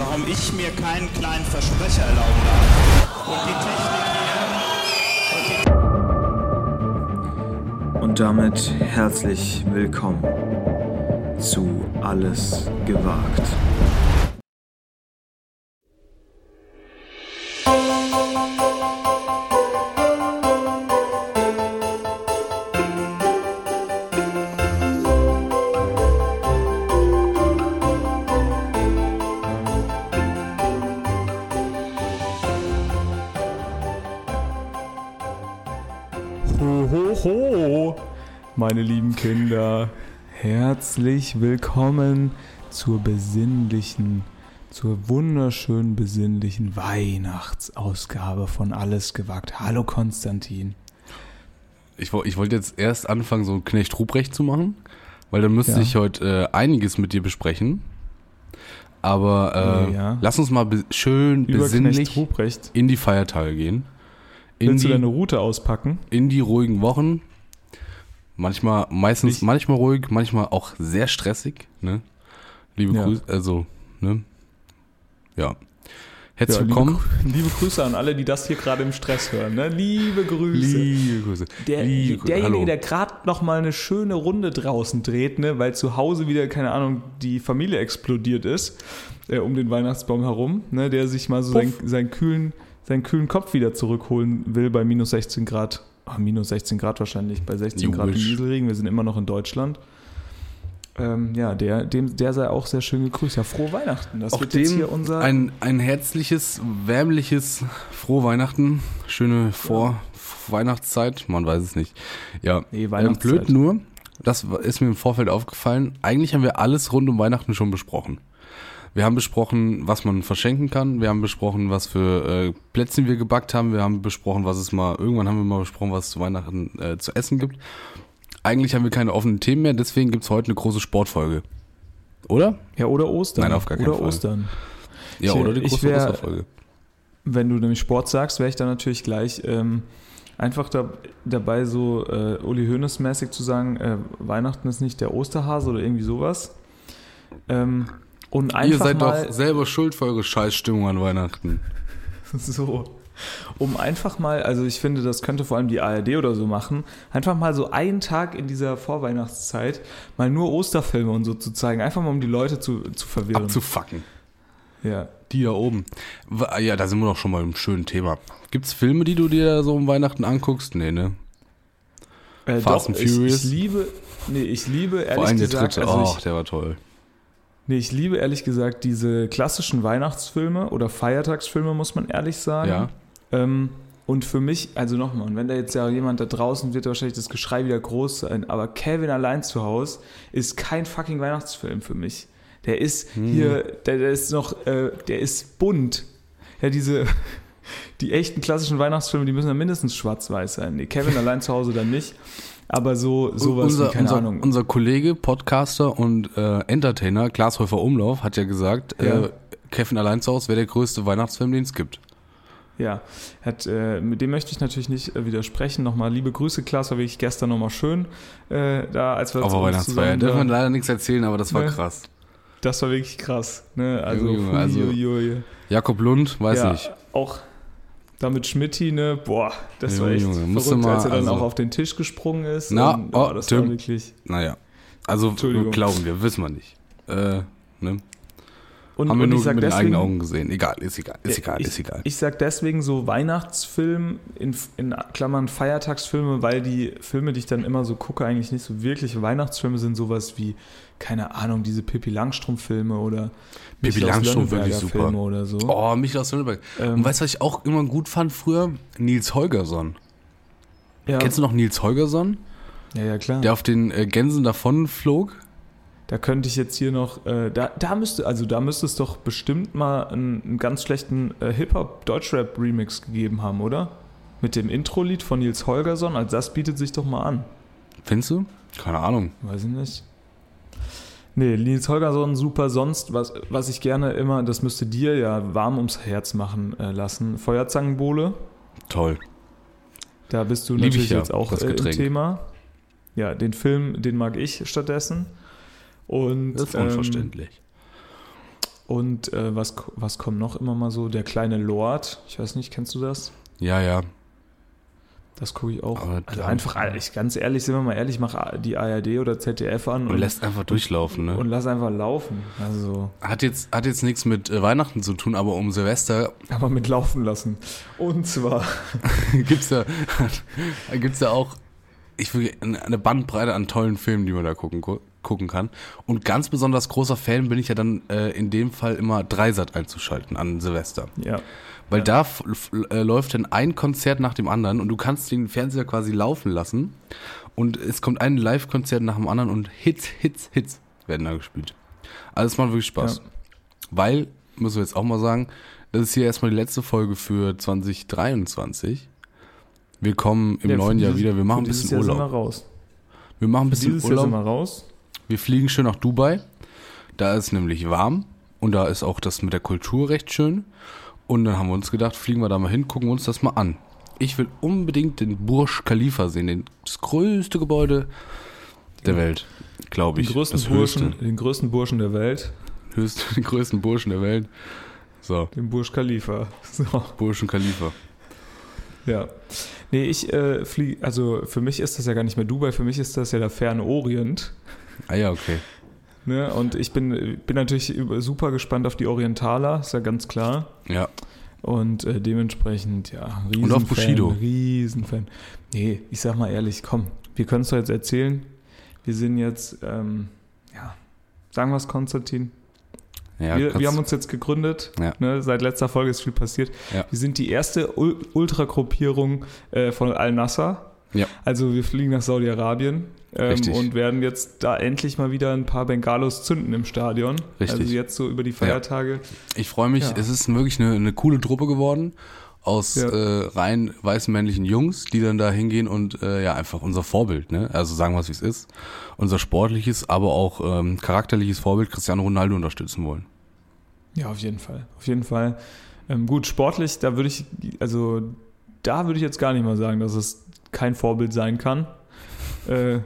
warum ich mir keinen kleinen Versprecher erlauben darf. Und die Technik. Und damit herzlich willkommen zu Alles gewagt. Kinder. Herzlich willkommen zur besinnlichen, zur wunderschönen besinnlichen Weihnachtsausgabe von Alles gewagt. Hallo Konstantin. Ich, ich wollte jetzt erst anfangen, so Knecht Ruprecht zu machen, weil dann müsste Ja. ich heute äh, einiges mit dir besprechen. Aber äh, Oh, ja. lass uns mal be schön Über besinnlich in die Feiertage gehen. In Willst du die, deine Route auspacken? in die ruhigen Wochen. Manchmal, meistens, Nicht- manchmal ruhig, manchmal auch sehr stressig. Ne? Liebe Ja. Grüße, also, ne? Ja. Herzlich Ja, liebe, willkommen. Grü- liebe Grüße an alle, die das hier gerade im Stress hören. Ne? Liebe Grüße. Liebe Grüße. Der, Liebe Grüße. derjenige, Hallo. der gerade noch mal eine schöne Runde draußen dreht, ne, weil zu Hause wieder, keine Ahnung, die Familie explodiert ist, äh, um den Weihnachtsbaum herum, ne, der sich mal so seinen, seinen, kühlen, seinen kühlen Kopf wieder zurückholen will bei minus 16 Grad. Ah, minus 16 Grad wahrscheinlich, bei 16 You Grad wish. Nieselregen, wir sind immer noch in Deutschland. Ähm, ja, der, dem, der sei auch sehr schön gegrüßt. Ja, frohe Weihnachten. Das Auch wird jetzt hier unser. ein, ein herzliches, wärmliches, frohe Weihnachten. Schöne Vor-Weihnachtszeit. Man weiß es nicht. Ja, Nee, ähm, Weihnachtszeit. blöd nur, das ist mir im Vorfeld aufgefallen. Eigentlich haben wir alles rund um Weihnachten schon besprochen. Wir haben besprochen, was man verschenken kann. Wir haben besprochen, was für äh, Plätzchen wir gebackt haben. Wir haben besprochen, was es mal, irgendwann haben wir mal besprochen, was es zu Weihnachten äh, zu essen gibt. Eigentlich haben wir keine offenen Themen mehr, deswegen gibt es heute eine große Sportfolge. Oder? ja, oder Ostern. Nein, auf gar keinen Oder Fall. Ostern. Ja, Ich- oder die große wär- Osterfolge. Wenn du nämlich Sport sagst, wäre ich dann natürlich gleich ähm, einfach da, dabei, so äh, Uli Hoeneß mäßig zu sagen, äh, Weihnachten ist nicht der Osterhase oder irgendwie sowas. Ähm, und einfach Ihr seid mal doch selber schuld für eure Scheißstimmung an Weihnachten. so, um einfach mal, also ich finde, das könnte vor allem die ARD oder so machen, einfach mal so einen Tag in dieser Vorweihnachtszeit mal nur Osterfilme und so zu zeigen, einfach mal um die Leute zu, zu verwirren. Abzufacken. ja. Die da oben. Wa- Ja, da sind wir doch schon mal im schönen Thema. Gibt's Filme, die du dir so um Weihnachten anguckst? Nee, ne? Äh, Fast doch, and ich, Furious? ich liebe, nee, ich liebe ehrlich Vor allem der gesagt, dritte. also oh, ich, der war toll. Nee, ich liebe ehrlich gesagt diese klassischen Weihnachtsfilme oder Feiertagsfilme, muss man ehrlich sagen. Ja. Ähm, und für mich, also nochmal, und wenn da jetzt ja jemand da draußen wird wahrscheinlich das Geschrei wieder groß sein, aber Kevin allein zu Hause ist kein fucking Weihnachtsfilm für mich. Der ist Hm. hier, der, der ist noch, äh, der ist bunt. Ja, diese, die echten klassischen Weihnachtsfilme, die müssen ja mindestens schwarz-weiß sein. Nee, Kevin allein zu Hause dann nicht. Aber so, sowas unser, wie, keine unser, Ahnung. unser Kollege, Podcaster und äh, Entertainer, Klaas Häufer Umlauf, hat ja gesagt, Ja. Äh, Kevin allein zu Hause wäre der größte Weihnachtsfilm, den es gibt. Ja, hat, äh, mit dem möchte ich natürlich nicht äh, widersprechen. Nochmal liebe Grüße, Klaas, war wirklich gestern nochmal schön. Äh, da, als wir uns Weihnachtsfeier. man da- leider nichts erzählen, aber das war Ne. krass. Das war wirklich krass. Ne? Also, Junge, also-. Jakob Lund, weiß ja, nicht. Auch damit Schmidti, ne? Boah, das war Junge, echt Junge, verrückt, mal, als er dann also- auch auf den Tisch gesprungen ist. Na, und, oh, das Tim. war wirklich. Naja. Also glauben wir, wissen wir nicht. Äh, ne? Und, Haben wir und nur ich sag mit den eigenen deswegen, Augen gesehen. Egal, ist egal, ist egal, ich, ist egal. Ich sag deswegen so Weihnachtsfilm in, in Klammern Feiertagsfilme, weil die Filme, die ich dann immer so gucke, eigentlich nicht so wirkliche Weihnachtsfilme sind, sowas wie, keine Ahnung, diese Pippi Langstrumpf-Filme oder Pippi Langstrumpf, wirklich super. Filme oder so. Oh, Michael aus Nürnberg. Ähm, Und weißt du, was ich auch immer gut fand früher? Nils Holgersson. ja, Kennst du noch Nils Holgersson? ja, ja, klar. Der auf den äh, Gänsen davon flog? Da könnte ich jetzt hier noch, äh, da, da müsste, also da müsste es doch bestimmt mal einen, einen ganz schlechten äh, Hip-Hop-Deutschrap-Remix gegeben haben, oder? Mit dem Intro-Lied von Nils Holgersson, also das bietet sich doch mal an. Findest du? Keine Ahnung. Weiß ich nicht. Nee, Nils Holgersson super. Sonst, was, was ich gerne immer, das müsste dir ja warm ums Herz machen äh, lassen. Feuerzangenbowle. Toll. Da bist du Lieb ich natürlich ja, jetzt auch das äh, im. Thema. Ja, den Film, den mag ich stattdessen. Und Das ist ähm, unverständlich. Und äh, was, was kommt noch immer mal so? Der kleine Lord. Ich weiß nicht, kennst du das? Ja, ja. Das gucke ich auch. Aber Also einfach, ich, ganz ehrlich, sind wir mal ehrlich, mach die ARD oder ZDF an Und lässt einfach durchlaufen, ne? und lass einfach laufen. Also, Hat jetzt, hat jetzt nichts mit äh, Weihnachten zu tun, aber um Silvester aber mit laufen lassen. Und zwar, gibt's da, gibt's da auch ich will, eine Bandbreite an tollen Filmen, die man da gucken, gu- gucken kann. Und ganz besonders großer Fan bin ich ja dann äh, in dem Fall immer Dreisat einzuschalten an Silvester. ja, Weil da f- f- äh, läuft dann ein Konzert nach dem anderen und du kannst den Fernseher quasi laufen lassen und es kommt ein Live-Konzert nach dem anderen und Hits, Hits, Hits werden da gespielt. Also es macht wirklich Spaß. Ja. Weil, müssen wir jetzt auch mal sagen, das ist hier erstmal die letzte Folge für 2023. Wir kommen im Ja, neuen Jahr wieder. Wir machen ein bisschen Jahr sind Urlaub. wir raus. Wir machen ein bisschen dieses Jahr sind Urlaub. wir raus. Wir fliegen schön nach Dubai. Da ist nämlich warm und da ist auch das mit der Kultur recht schön. Und dann haben wir uns gedacht, fliegen wir da mal hin, gucken wir uns das mal an. Ich will unbedingt den Burj Khalifa sehen, den, das größte Gebäude der Welt, glaube Den ich. größten, das Burschen, den größten Burschen der Welt, höchste, den größten Burschen der Welt. So, den Bursch Khalifa. So. Burj Khalifa. Ja. Nee, ich äh, fliege, also für mich ist das ja gar nicht mehr Dubai, für mich ist das ja der ferne Orient. Ah ja, okay. Ne? Und ich bin, bin natürlich super gespannt auf die Orientaler, ist ja ganz klar. Ja, Und äh, dementsprechend, ja, Riesenfan. Und auf Bushido. Riesenfan. Nee, ich sag mal ehrlich, komm, wir können es doch jetzt erzählen. Wir sind jetzt, ähm, ja, sagen wir es, Konstantin. ja wir, wir haben uns jetzt gegründet. Ja. Ne, seit letzter Folge ist viel passiert. Ja. Wir sind die erste Ul Ultragruppierung äh, von Al-Nasser. Ja. Also wir fliegen nach Saudi-Arabien ähm, und werden jetzt da endlich mal wieder ein paar Bengalos zünden im Stadion. Richtig. Also jetzt so über die Feiertage. Ich freue mich, Ja. es ist wirklich eine, eine coole Truppe geworden aus Ja. äh, rein weißen männlichen Jungs, die dann da hingehen und äh, ja einfach unser Vorbild, ne? Also sagen wir es wie es ist, unser sportliches, aber auch ähm, charakterliches Vorbild Cristiano Ronaldo unterstützen wollen. Ja, auf jeden Fall. Auf jeden Fall. Ähm, gut, sportlich, da würde ich, also da würde ich jetzt gar nicht mal sagen, dass es kein Vorbild sein kann. Äh,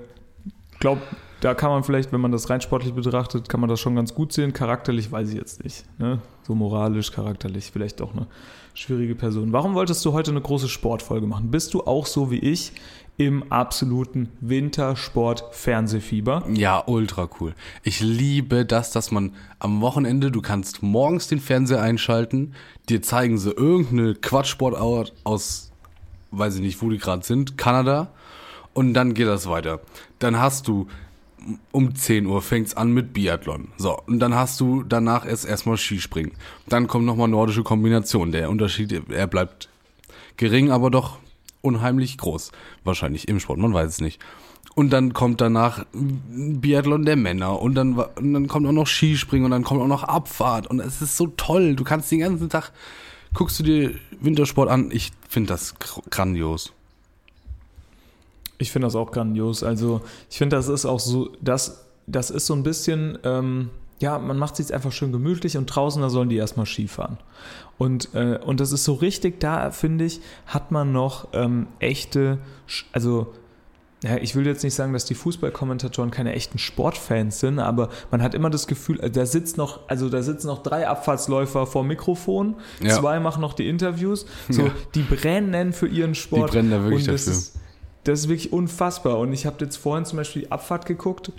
glaub, da kann man vielleicht, wenn man das rein sportlich betrachtet, kann man das schon ganz gut sehen. Charakterlich weiß ich jetzt nicht. Ne? So moralisch, charakterlich, vielleicht auch eine schwierige Person. Warum wolltest du heute eine große Sportfolge machen? Bist du auch so wie ich im absoluten Wintersport-Fernsehfieber? Ja, ultra cool. Ich liebe das, dass man am Wochenende, du kannst morgens den Fernseher einschalten, dir zeigen sie irgendeine Quatschsportart aus, weiß ich nicht, wo die gerade sind, Kanada, und dann geht das weiter. Dann hast du um 10 Uhr fängt's an mit Biathlon. So, und dann hast du danach erst erstmal Skispringen. Dann kommt nochmal nordische Kombination. Der Unterschied, er bleibt gering, aber doch unheimlich groß. Wahrscheinlich im Sport, man weiß es nicht. Und dann kommt danach Biathlon der Männer und dann, und dann kommt auch noch Skispringen und dann kommt auch noch Abfahrt und es ist so toll. Du kannst den ganzen Tag, guckst du dir Wintersport an. Ich finde das gr- grandios. Ich finde das auch grandios. Also ich finde, das ist auch so, das, das ist so ein bisschen, ähm, ja, man macht sich einfach schön gemütlich und draußen, da sollen die erstmal Skifahren. Und, äh, und das ist so richtig, da finde ich, hat man noch ähm, echte, also ja, ich will jetzt nicht sagen, dass die Fußballkommentatoren keine echten Sportfans sind, aber man hat immer das Gefühl, äh, da sitzt noch, also da sitzen noch drei Abfahrtsläufer vor Mikrofon, Ja. zwei machen noch die Interviews, so Ja. die brennen für ihren Sport. brennen da wirklich und das dafür. Ist, das ist wirklich unfassbar. Und ich habe jetzt vorhin zum Beispiel die Abfahrt geguckt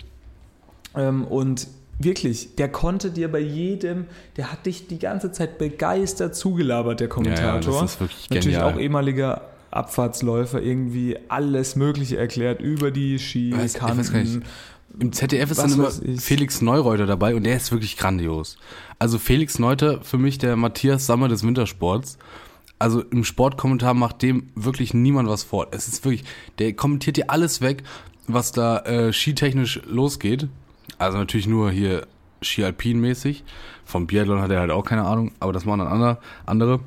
ähm, und wirklich, der konnte dir bei jedem, der hat dich die ganze Zeit begeistert zugelabert, der Kommentator. Ja, das ist wirklich Natürlich genial. auch ehemaliger Abfahrtsläufer, irgendwie alles Mögliche erklärt über die Ski, Weiß- ich weiß gar nicht. Im ZDF ist Was dann immer. Felix Neureuter dabei und der ist wirklich grandios. Also Felix Neuter, für mich der Matthias Sammer des Wintersports. Also im Sportkommentar macht dem wirklich niemand was vor. Es ist wirklich, der kommentiert dir alles weg, was da äh, skitechnisch losgeht. Also natürlich nur hier Ski Alpin mäßig. Vom Biathlon hat er halt auch keine Ahnung, aber das machen dann andere.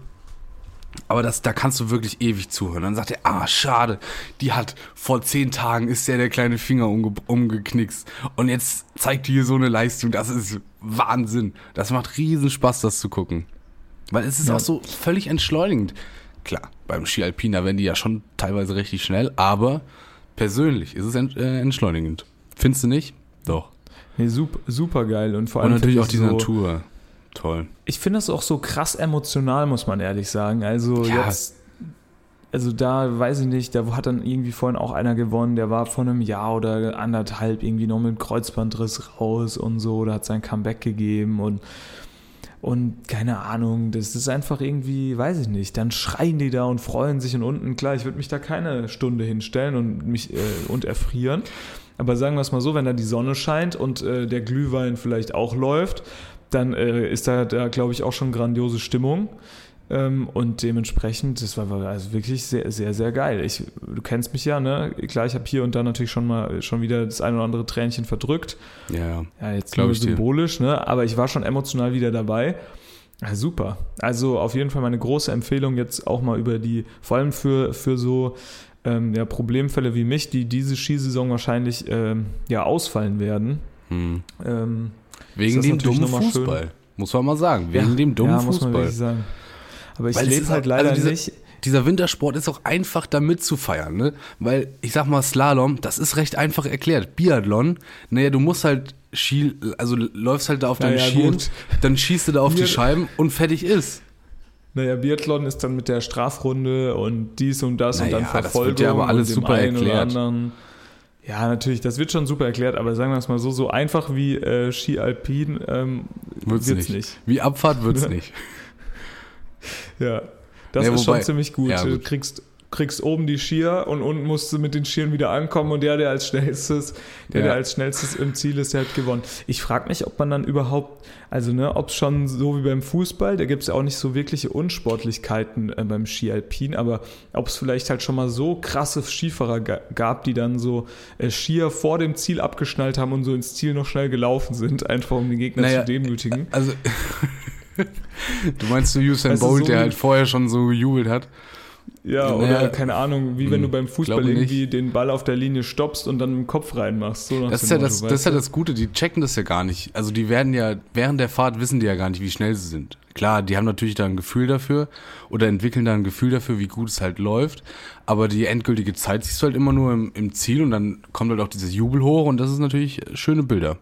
Aber das, da kannst du wirklich ewig zuhören. Dann sagt er, ah, schade, die hat vor zehn Tagen ist der der kleine Finger umge umgeknickst. Und jetzt zeigt die hier so eine Leistung. Das ist Wahnsinn. Das macht riesen Spaß, das zu gucken. Weil es ist Ja. auch so völlig entschleunigend. Klar, beim Ski Alpin, da werden die ja schon teilweise richtig schnell, aber persönlich ist es äh, entschleunigend. Findest du nicht? Doch. Nee, super, super geil. Und vor Und allem natürlich auch die so, Natur. Toll. Ich finde das auch so krass emotional, muss man ehrlich sagen. Also Ja. jetzt, also da weiß ich nicht, da hat dann irgendwie vorhin auch einer gewonnen, der war vor einem Jahr oder anderthalb irgendwie noch mit Kreuzbandriss raus und so, da hat sein Comeback gegeben und und keine Ahnung, das ist einfach irgendwie, weiß ich nicht, dann schreien die da und freuen sich und unten, klar, ich würde mich da keine Stunde hinstellen und mich äh, und erfrieren. Aber sagen wir es mal so, wenn da die Sonne scheint und äh, der Glühwein vielleicht auch läuft, dann äh, ist da, da glaube ich, auch schon grandiose Stimmung. Ähm, und dementsprechend, das war also wirklich sehr, sehr, sehr geil. Ich, du kennst mich ja, ne? Klar, ich habe hier und da natürlich schon mal schon wieder das ein oder andere Tränchen verdrückt. Ja, ja. Jetzt Glaub nur ich dir. symbolisch, ne? Aber ich war schon emotional wieder dabei. Ja, super. Also auf jeden Fall meine große Empfehlung jetzt auch mal über die, vor allem für, für so ähm, ja, Problemfälle wie mich, die diese Skisaison wahrscheinlich ähm, ja ausfallen werden. Hm. Ähm, Wegen dem dummen schön. Fußball. Muss man mal sagen. Wegen ja, dem dummen ja, Fußball. Aber ich lebe halt leider also diese- nicht. Dieser Wintersport ist auch einfach da mitzufeiern, ne? Weil, ich sag mal, Slalom, das ist recht einfach erklärt. Biathlon, naja, du musst halt Ski, also läufst halt da auf deinen Naja, Skiern, gut. dann schießt du da auf die Scheiben und fertig ist. Naja, Biathlon ist dann mit der Strafrunde und dies und das und Naja, dann das wird Verfolgung ja aber alles und super erklärt. Ja, natürlich, das wird schon super erklärt, aber sagen wir es mal so, so einfach wie äh, Ski Alpin ähm, Wird's, wird's nicht. nicht. Wie Abfahrt wird's nicht. Ja, das Ja, ist wobei- schon ziemlich gut. ja, Du gut. kriegst, kriegst oben die Skier und unten musst du mit den Skiern wieder ankommen und der, der als schnellstes, der, Ja. der als schnellstes im Ziel ist, der hat gewonnen. Ich frage mich, ob man dann überhaupt, also ne, ob es schon so wie beim Fußball, da gibt es ja auch nicht so wirkliche Unsportlichkeiten äh, beim Ski Alpin, aber ob es vielleicht halt schon mal so krasse Skifahrer ga gab, die dann so äh, Skier vor dem Ziel abgeschnallt haben und so ins Ziel noch schnell gelaufen sind, einfach um den Gegner Naja, zu demütigen. Also, du meinst du Usain du, Bolt, so der halt vorher schon so gejubelt hat? Ja, Naja, oder keine Ahnung, wie wenn hm, du beim Fußball irgendwie den Ball auf der Linie stoppst und dann dem Kopf reinmachst. So Das ist, ja das, Motto, das ist ja das Gute, die checken das ja gar nicht. Also die werden ja, während der Fahrt wissen die ja gar nicht, wie schnell sie sind. Klar, die haben natürlich da ein Gefühl dafür oder entwickeln da ein Gefühl dafür, wie gut es halt läuft. Aber die endgültige Zeit siehst du halt immer nur im, im Ziel und dann kommt halt auch dieses Jubel hoch und das ist natürlich schöne Bilder.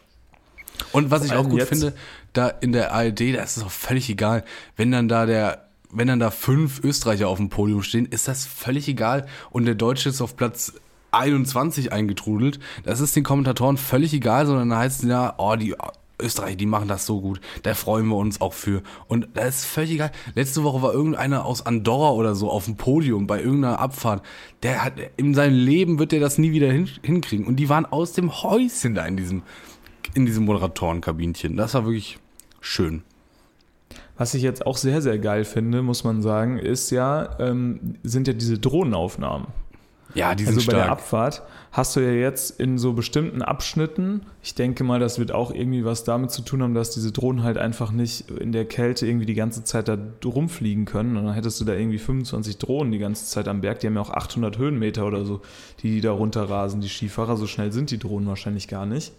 Und was ich auch gut jetzt- finde, da in der ARD, da ist es auch völlig egal, wenn dann da der, wenn dann da fünf Österreicher auf dem Podium stehen, ist das völlig egal und der Deutsche ist auf Platz 21 eingetrudelt. Das ist den Kommentatoren völlig egal, sondern da heißt es ja, oh, die Österreicher, die machen das so gut, da freuen wir uns auch für. Und da ist völlig egal. Letzte Woche war irgendeiner aus Andorra oder so auf dem Podium bei irgendeiner Abfahrt. Der hat, in seinem Leben wird der das nie wieder hin, hinkriegen. Und die waren aus dem Häuschen da in diesem, in diesem Moderatorenkabinchen. Das war wirklich schön. Was ich jetzt auch sehr, sehr geil finde, muss man sagen, ist ja, ähm, sind ja diese Drohnenaufnahmen. Ja, die sind Also bei der stark. Abfahrt hast du ja jetzt in so bestimmten Abschnitten, ich denke mal, das wird auch irgendwie was damit zu tun haben, dass diese Drohnen halt einfach nicht in der Kälte irgendwie die ganze Zeit da rumfliegen können. Und dann hättest du da irgendwie 25 Drohnen die ganze Zeit am Berg. Die haben ja auch 800 Höhenmeter oder so, die, die da runterrasen, die Skifahrer. So schnell sind die Drohnen wahrscheinlich gar nicht.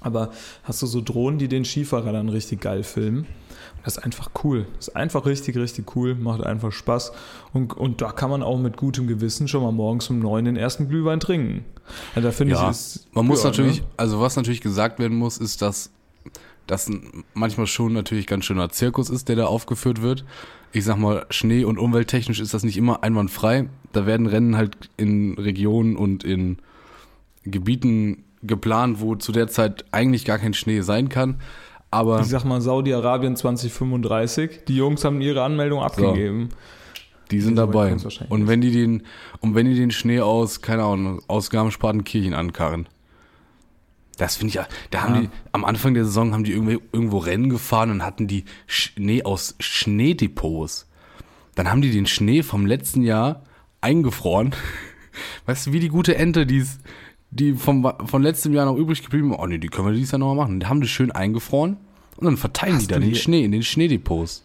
Aber hast du so Drohnen, die den Skifahrer dann richtig geil filmen? Das ist einfach cool. Das ist einfach richtig, richtig cool. Macht einfach Spaß. Und, und da kann man auch mit gutem Gewissen schon mal morgens um neun den ersten Glühwein trinken. Ja, da finde Ja, ich, ist, man muss ja, natürlich, Ne? also was natürlich gesagt werden muss, ist, dass das manchmal schon natürlich ganz schöner Zirkus ist, der da aufgeführt wird. Ich sag mal, Schnee- und umwelttechnisch ist das nicht immer einwandfrei. Da werden Rennen halt in Regionen und in Gebieten geplant, wo zu der Zeit eigentlich gar kein Schnee sein kann. Aber Ich sag mal Saudi-Arabien 2035. Die Jungs haben ihre Anmeldung abgegeben. Die sind So dabei. Und wenn die den, und wenn die den Schnee aus, keine Ahnung, aus Garmisch-Partenkirchen ankarren. Das finde ich ja, da haben Ja. die, am Anfang der Saison haben die irgendwie irgendwo Rennen gefahren und hatten die Schnee aus Schneedepots. Dann haben die den Schnee vom letzten Jahr eingefroren. Weißt du, wie die gute Ente, die ist, die vom, von letztem Jahr noch übrig geblieben, oh nee, die können wir dieses Jahr nochmal machen. Die haben die schön eingefroren und dann verteilen Hast die da du den Schnee in den Schneedepots.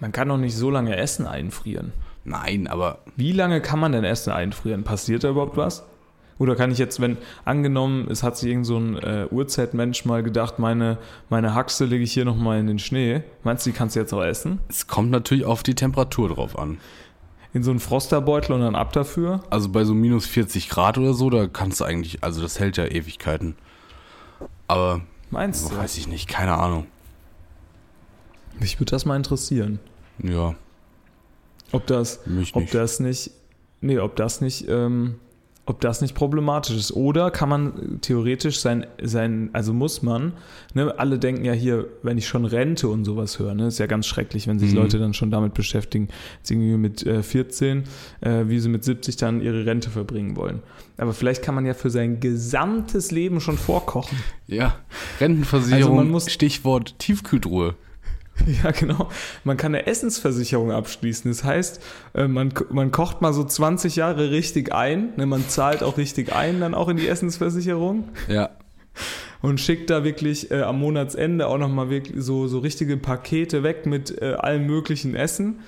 Man kann doch nicht so lange Essen einfrieren. Nein, aber Wie lange kann man denn Essen einfrieren? Passiert da überhaupt was? Oder kann ich jetzt, wenn angenommen, es hat sich irgend so ein äh, Urzeitmensch mal gedacht, meine, meine Haxe lege ich hier nochmal in den Schnee. Meinst du, die kannst du jetzt auch essen? es kommt natürlich auf die Temperatur drauf an. In so einen Frosterbeutel und dann ab dafür? Also bei so minus 40 Grad oder so, da kannst du eigentlich, also das hält ja Ewigkeiten. Aber Meinst du? weiß ich nicht, keine Ahnung. Mich würde das mal interessieren. Ja, Ob das, mich ob nicht. das nicht, nee, ob das nicht, ähm, ob das nicht problematisch ist. Oder kann man theoretisch sein, sein also muss man, ne, alle denken ja hier, wenn ich schon Rente und sowas höre, ne, ist ja ganz schrecklich, wenn sich Mhm. Leute dann schon damit beschäftigen, jetzt irgendwie mit äh, 14, äh, wie sie mit 70 dann ihre Rente verbringen wollen. Aber vielleicht kann man ja für sein gesamtes Leben schon vorkochen. ja, Rentenversicherung, Also man muss- Stichwort Tiefkühltruhe. Ja, genau. Man kann eine Essensversicherung abschließen. Das heißt, äh, man, man kocht mal so 20 Jahre richtig ein. Ne, man zahlt auch richtig ein, dann auch in die Essensversicherung. Ja, Und schickt da wirklich äh, am Monatsende auch nochmal wirklich so, so richtige Pakete weg mit äh, allem möglichen Essen.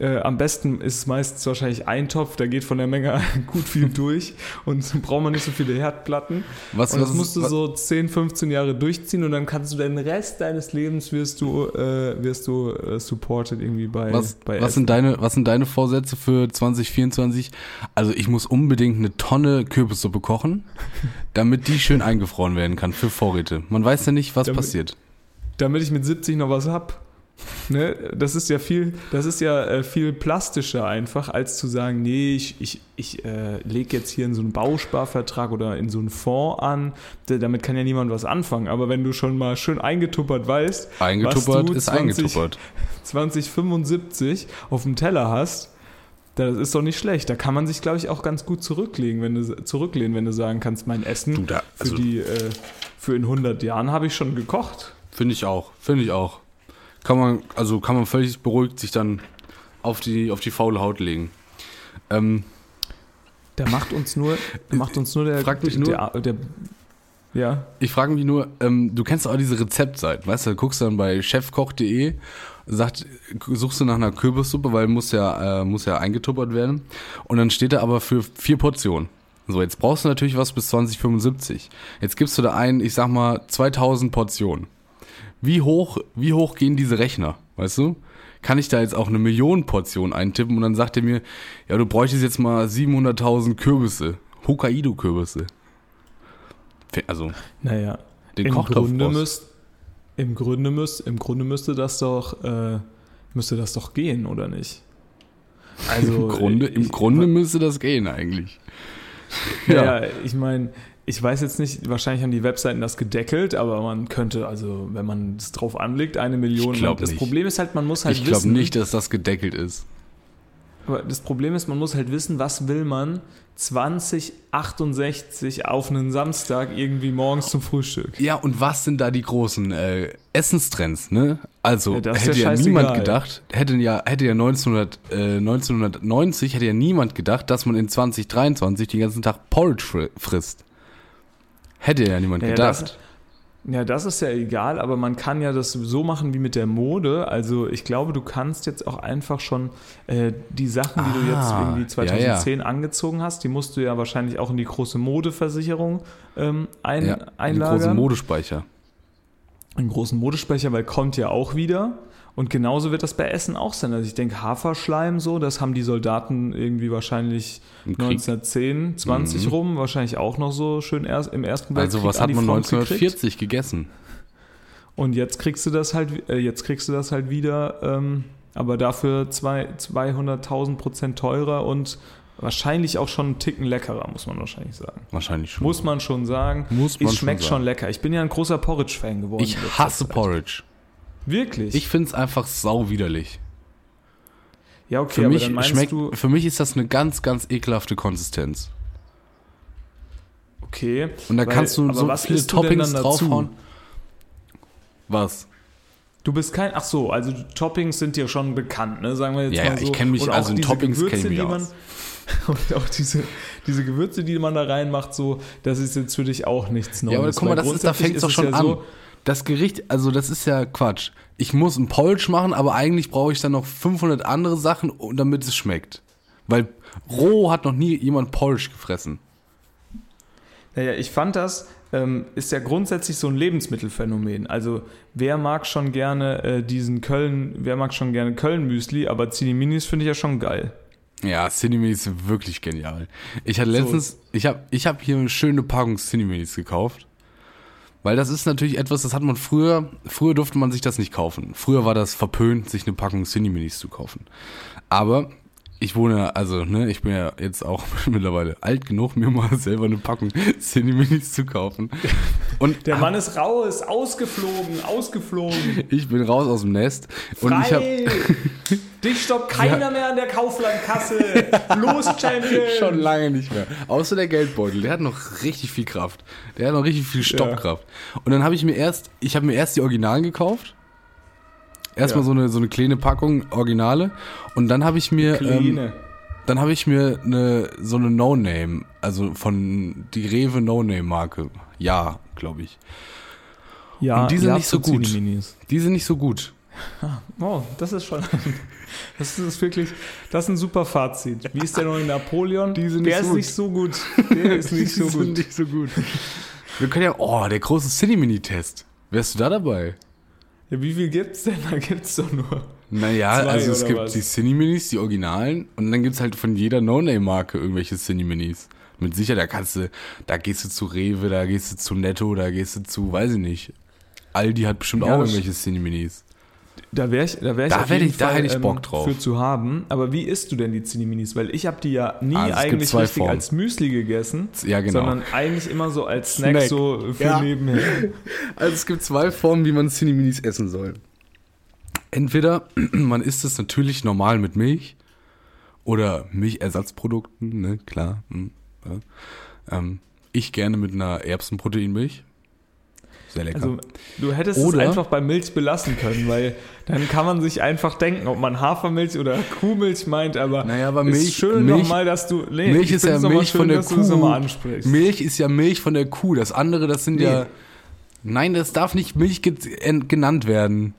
Äh, am besten ist es meistens wahrscheinlich ein Topf, der geht von der Menge gut viel durch und braucht man nicht so viele Herdplatten. Was- und das was- musst du was- so 10, 15 Jahre durchziehen und dann kannst du den Rest deines Lebens wirst du, äh, wirst du äh, supported irgendwie bei, was, bei was, sind deine, was sind deine Vorsätze für 2024? Also ich muss unbedingt eine Tonne Kürbissuppe kochen, damit die schön eingefroren werden kann für Vorräte. Man weiß ja nicht, was Damit- passiert. damit ich mit 70 noch was hab. Ne? Das ist ja viel, das ist ja äh, viel plastischer einfach, als zu sagen, nee, ich, ich, ich äh, lege jetzt hier in so einen Bausparvertrag oder in so einen Fonds an. Damit kann ja niemand was anfangen. Aber wenn du schon mal schön eingetuppert weißt, was Eingetuppert du ist 20 eingetuppert. 2075 auf dem Teller hast, das ist doch nicht schlecht. Da kann man sich, glaube ich, auch ganz gut zurücklegen, wenn du, zurücklehnen, wenn du sagen kannst, mein Essen Du, da- also- für, die, äh, für in 100 Jahren habe ich schon gekocht. Finde ich auch, finde ich auch. Kann man, also kann man völlig beruhigt sich dann auf die, auf die faule Haut legen. Ähm, Der macht uns nur, der macht uns nur der, Frag mich der, der, ja, Ich frage mich nur, ähm, du kennst auch diese Rezeptseiten, weißt du, guckst dann bei chefkoch.de, sagt, suchst du nach einer Kürbissuppe, weil muss ja, äh, muss ja eingetuppert werden. Und dann steht da aber für vier Portionen. So, jetzt brauchst du natürlich was bis 2075. Jetzt gibst du da ein, ich sag mal, 2000 Portionen. Wie hoch, wie hoch gehen diese Rechner, weißt du? Kann ich da jetzt auch eine Million Portion eintippen und dann sagt er mir, ja, du bräuchtest jetzt mal 700.000 Kürbisse, Hokkaido-Kürbisse. Also, naja. den Im Kochtopf Grunde, müsst, im, Grunde müsst, Im Grunde müsste das doch, äh, müsste das doch gehen, oder nicht? Also, Im Grunde, im ich- Grunde müsste das gehen eigentlich. Ja, ich meine, ich weiß jetzt nicht, wahrscheinlich haben die Webseiten das gedeckelt, aber man könnte, also wenn man es drauf anlegt, eine Million. Ich das nicht. Problem ist halt, man muss halt ich glaube wissen. nicht, dass das gedeckelt ist. Aber das Problem ist, man muss halt wissen, was will man 2068 auf einen Samstag irgendwie morgens zum Frühstück. Ja, und was sind da die großen äh, Essenstrends, ne? Also, Ja, hätte ja ja, niemand gedacht, hätte ja, hätte ja 1900, äh, 1990 hätte ja niemand gedacht, dass man in 2023 den ganzen Tag Porridge fri- frisst. Hätte ja niemand Ja, gedacht. das, ja, das ist ja egal, aber man kann ja das so machen wie mit der Mode. Also ich glaube, du kannst jetzt auch einfach schon äh, die Sachen, die du jetzt Ah, irgendwie ja, ja. 2010 angezogen hast, die musst du ja wahrscheinlich auch in die große Modeversicherung ähm, ein, ja, den einlagern. großen Modespeicher. einen großen Modespeicher, weil kommt ja auch wieder. Und genauso wird das bei Essen auch sein. Also ich denke, Haferschleim so, das haben die Soldaten irgendwie wahrscheinlich Im Krieg. 1910, 20 Mhm. rum, wahrscheinlich auch noch so schön erst im Ersten Weltkrieg Also, was hat man Front gekriegt. 1940 gegessen? Und jetzt kriegst du das halt, äh, jetzt kriegst du das halt wieder, ähm, aber dafür zwei, 200.000 Prozent teurer und wahrscheinlich auch schon einen Ticken leckerer, muss man wahrscheinlich sagen. Wahrscheinlich schon. Muss man schon sagen. Muss man es schmeckt schon schon, lecker. Ich bin ja ein großer Porridge-Fan geworden. ich hasse. Porridge. Wirklich? Ich finde es einfach sau widerlich. ja, okay, Für aber mich, schmeckt, du, für mich ist das eine ganz, ganz ekelhafte Konsistenz. okay. Und da weil- kannst du so was viele Toppings draufhauen. Was? Du bist kein, ach so, also Toppings sind dir schon bekannt, ne? Sagen wir jetzt Ja, mal ja, so. ich kenn mich- Und also in Toppings kenn ich mich man, aus. Und auch diese, diese Gewürze, die man da reinmacht, so, das ist jetzt für dich auch nichts Neues. Ja, aber guck mal, das ist, da fängt es doch schon ja an. so- das Gericht, also das ist ja Quatsch. Ich muss ein Porridge machen, aber eigentlich brauche ich dann noch 500 andere Sachen, damit es schmeckt. Weil roh hat noch nie jemand Porridge gefressen. Naja, ich fand das, ähm, ist ja grundsätzlich so ein Lebensmittelphänomen. Also, wer mag schon gerne äh, diesen Köln, wer mag schon gerne Köln-Müsli, aber Zinni-Minis finde ich ja schon geil. Ja, Cineminis ist wirklich genial. Ich hatte So. letztens, ich habe ich hab hier eine schöne Packung Cineminis gekauft. Weil das ist natürlich etwas, das hat man früher, früher durfte man sich das nicht kaufen. Früher war das verpönt, sich eine Packung Cineminis zu kaufen. Aber ich wohne, also, ne, ich bin ja jetzt auch mittlerweile alt genug, mir mal selber eine Packung Cineminis zu kaufen. Und Der Mann ist raus, ausgeflogen, ausgeflogen. ich bin raus aus dem Nest. Und ich Frei! Dich stoppt keiner mehr an der Kauflandkasse. Los, Champion! Schon lange nicht mehr. Außer der Geldbeutel, der hat noch richtig viel Kraft. Der hat noch richtig viel Stoppkraft. Und dann habe ich mir erst, ich habe mir erst die Originalen gekauft. Erstmal Ja. so, eine, so eine kleine Packung Originale. Und dann habe ich mir, ähm, dann habe ich mir eine, so eine No-Name, also von die Rewe No-Name-Marke. Ja, glaube ich. ja, und die sind nicht so gut. Die sind nicht so gut. Oh, das ist schon. Das ist wirklich. Das ist ein super Fazit. Wie ist der neue Napoleon? Die sind der nicht ist gut. nicht so gut. Der ist nicht so gut. nicht so gut. Wir können ja, oh, der große Cinemini-Test. Wärst du da dabei? Ja, wie viel gibt's denn? Da gibt's doch nur. Naja, Zwei also es gibt was? die Cineminis, die Originalen, und dann gibt's halt von jeder No-Name-Marke irgendwelche Cineminis. Mit Sicherheit, da kannst du, da gehst du zu Rewe, da gehst du zu Netto, da gehst du zu, weiß ich nicht. Aldi hat bestimmt Ja, auch irgendwelche Cineminis. Da wäre ich, da wär ich Da wär ich- da Fall, hätte ich ähm, Bock drauf. für zu haben. Aber wie isst du denn die Cineminis? Weil ich habe die ja nie Also eigentlich richtig Formen. als Müsli gegessen, Ja, genau. sondern eigentlich immer so als Snack, Snack. so für Ja. nebenher. Also es gibt zwei Formen, wie man Cineminis essen soll. Entweder man isst es natürlich normal mit Milch oder Milchersatzprodukten, ne, klar. hm, ja. ähm, ich gerne mit einer Erbsenproteinmilch. Sehr lecker. Also du hättest Oder- es einfach bei Milch belassen können, weil dann kann man sich einfach denken, ob man Hafermilch oder Kuhmilch meint, aber Naja, aber ist Milch- schön Milch- nochmal, dass du nee, Milch ist ja Milch schön, von der Kuh. Milch ist ja Milch von der Kuh. Das andere, das sind Nee. ja. Nein, das darf nicht Milch ge en- genannt werden.